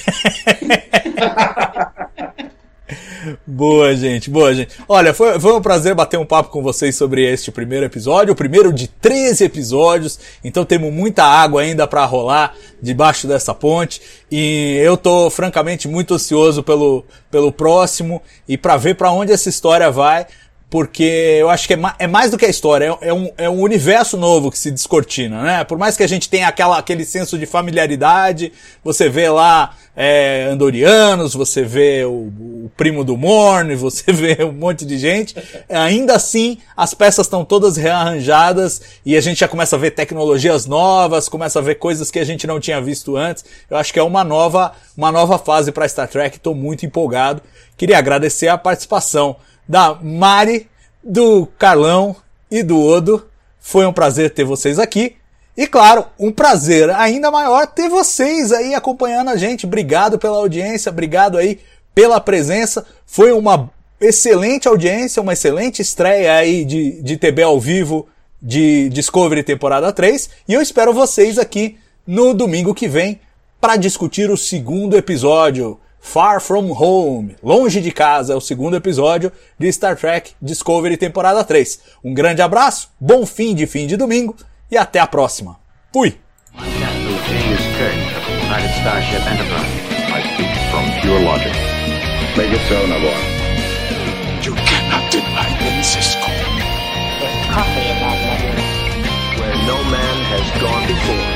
Boa, gente, boa, gente. Olha, foi, foi um prazer bater um papo com vocês sobre este primeiro episódio, o primeiro de 13 episódios, então temos muita água ainda para rolar debaixo dessa ponte e eu tô francamente muito ansioso pelo, pelo próximo e para ver para onde essa história vai porque eu acho que é, ma é mais do que a história, é, é, um, é um universo novo que se descortina, né? Por mais que a gente tenha aquela, aquele senso de familiaridade, você vê lá é, Andorianos, você vê o, o, primo do Morne, você vê um monte de gente, ainda assim as peças estão todas rearranjadas e a gente já começa a ver tecnologias novas, começa a ver coisas que a gente não tinha visto antes. Eu acho que é uma nova, uma nova fase para Star Trek, estou muito empolgado. Queria agradecer a participação da Mari, do Carlão e do Odo. Foi um prazer ter vocês aqui. E claro, um prazer ainda maior ter vocês aí acompanhando a gente. Obrigado pela audiência, obrigado aí pela presença. Foi uma excelente audiência, uma excelente estreia aí de, de TB ao vivo de Discovery temporada 3. E eu espero vocês aqui no domingo que vem para discutir o segundo episódio. Far From Home, Longe de Casa, é o segundo episódio de Star Trek Discovery temporada 3. Um grande abraço, bom fim de fim de domingo e até a próxima. Fui! No man has gone before.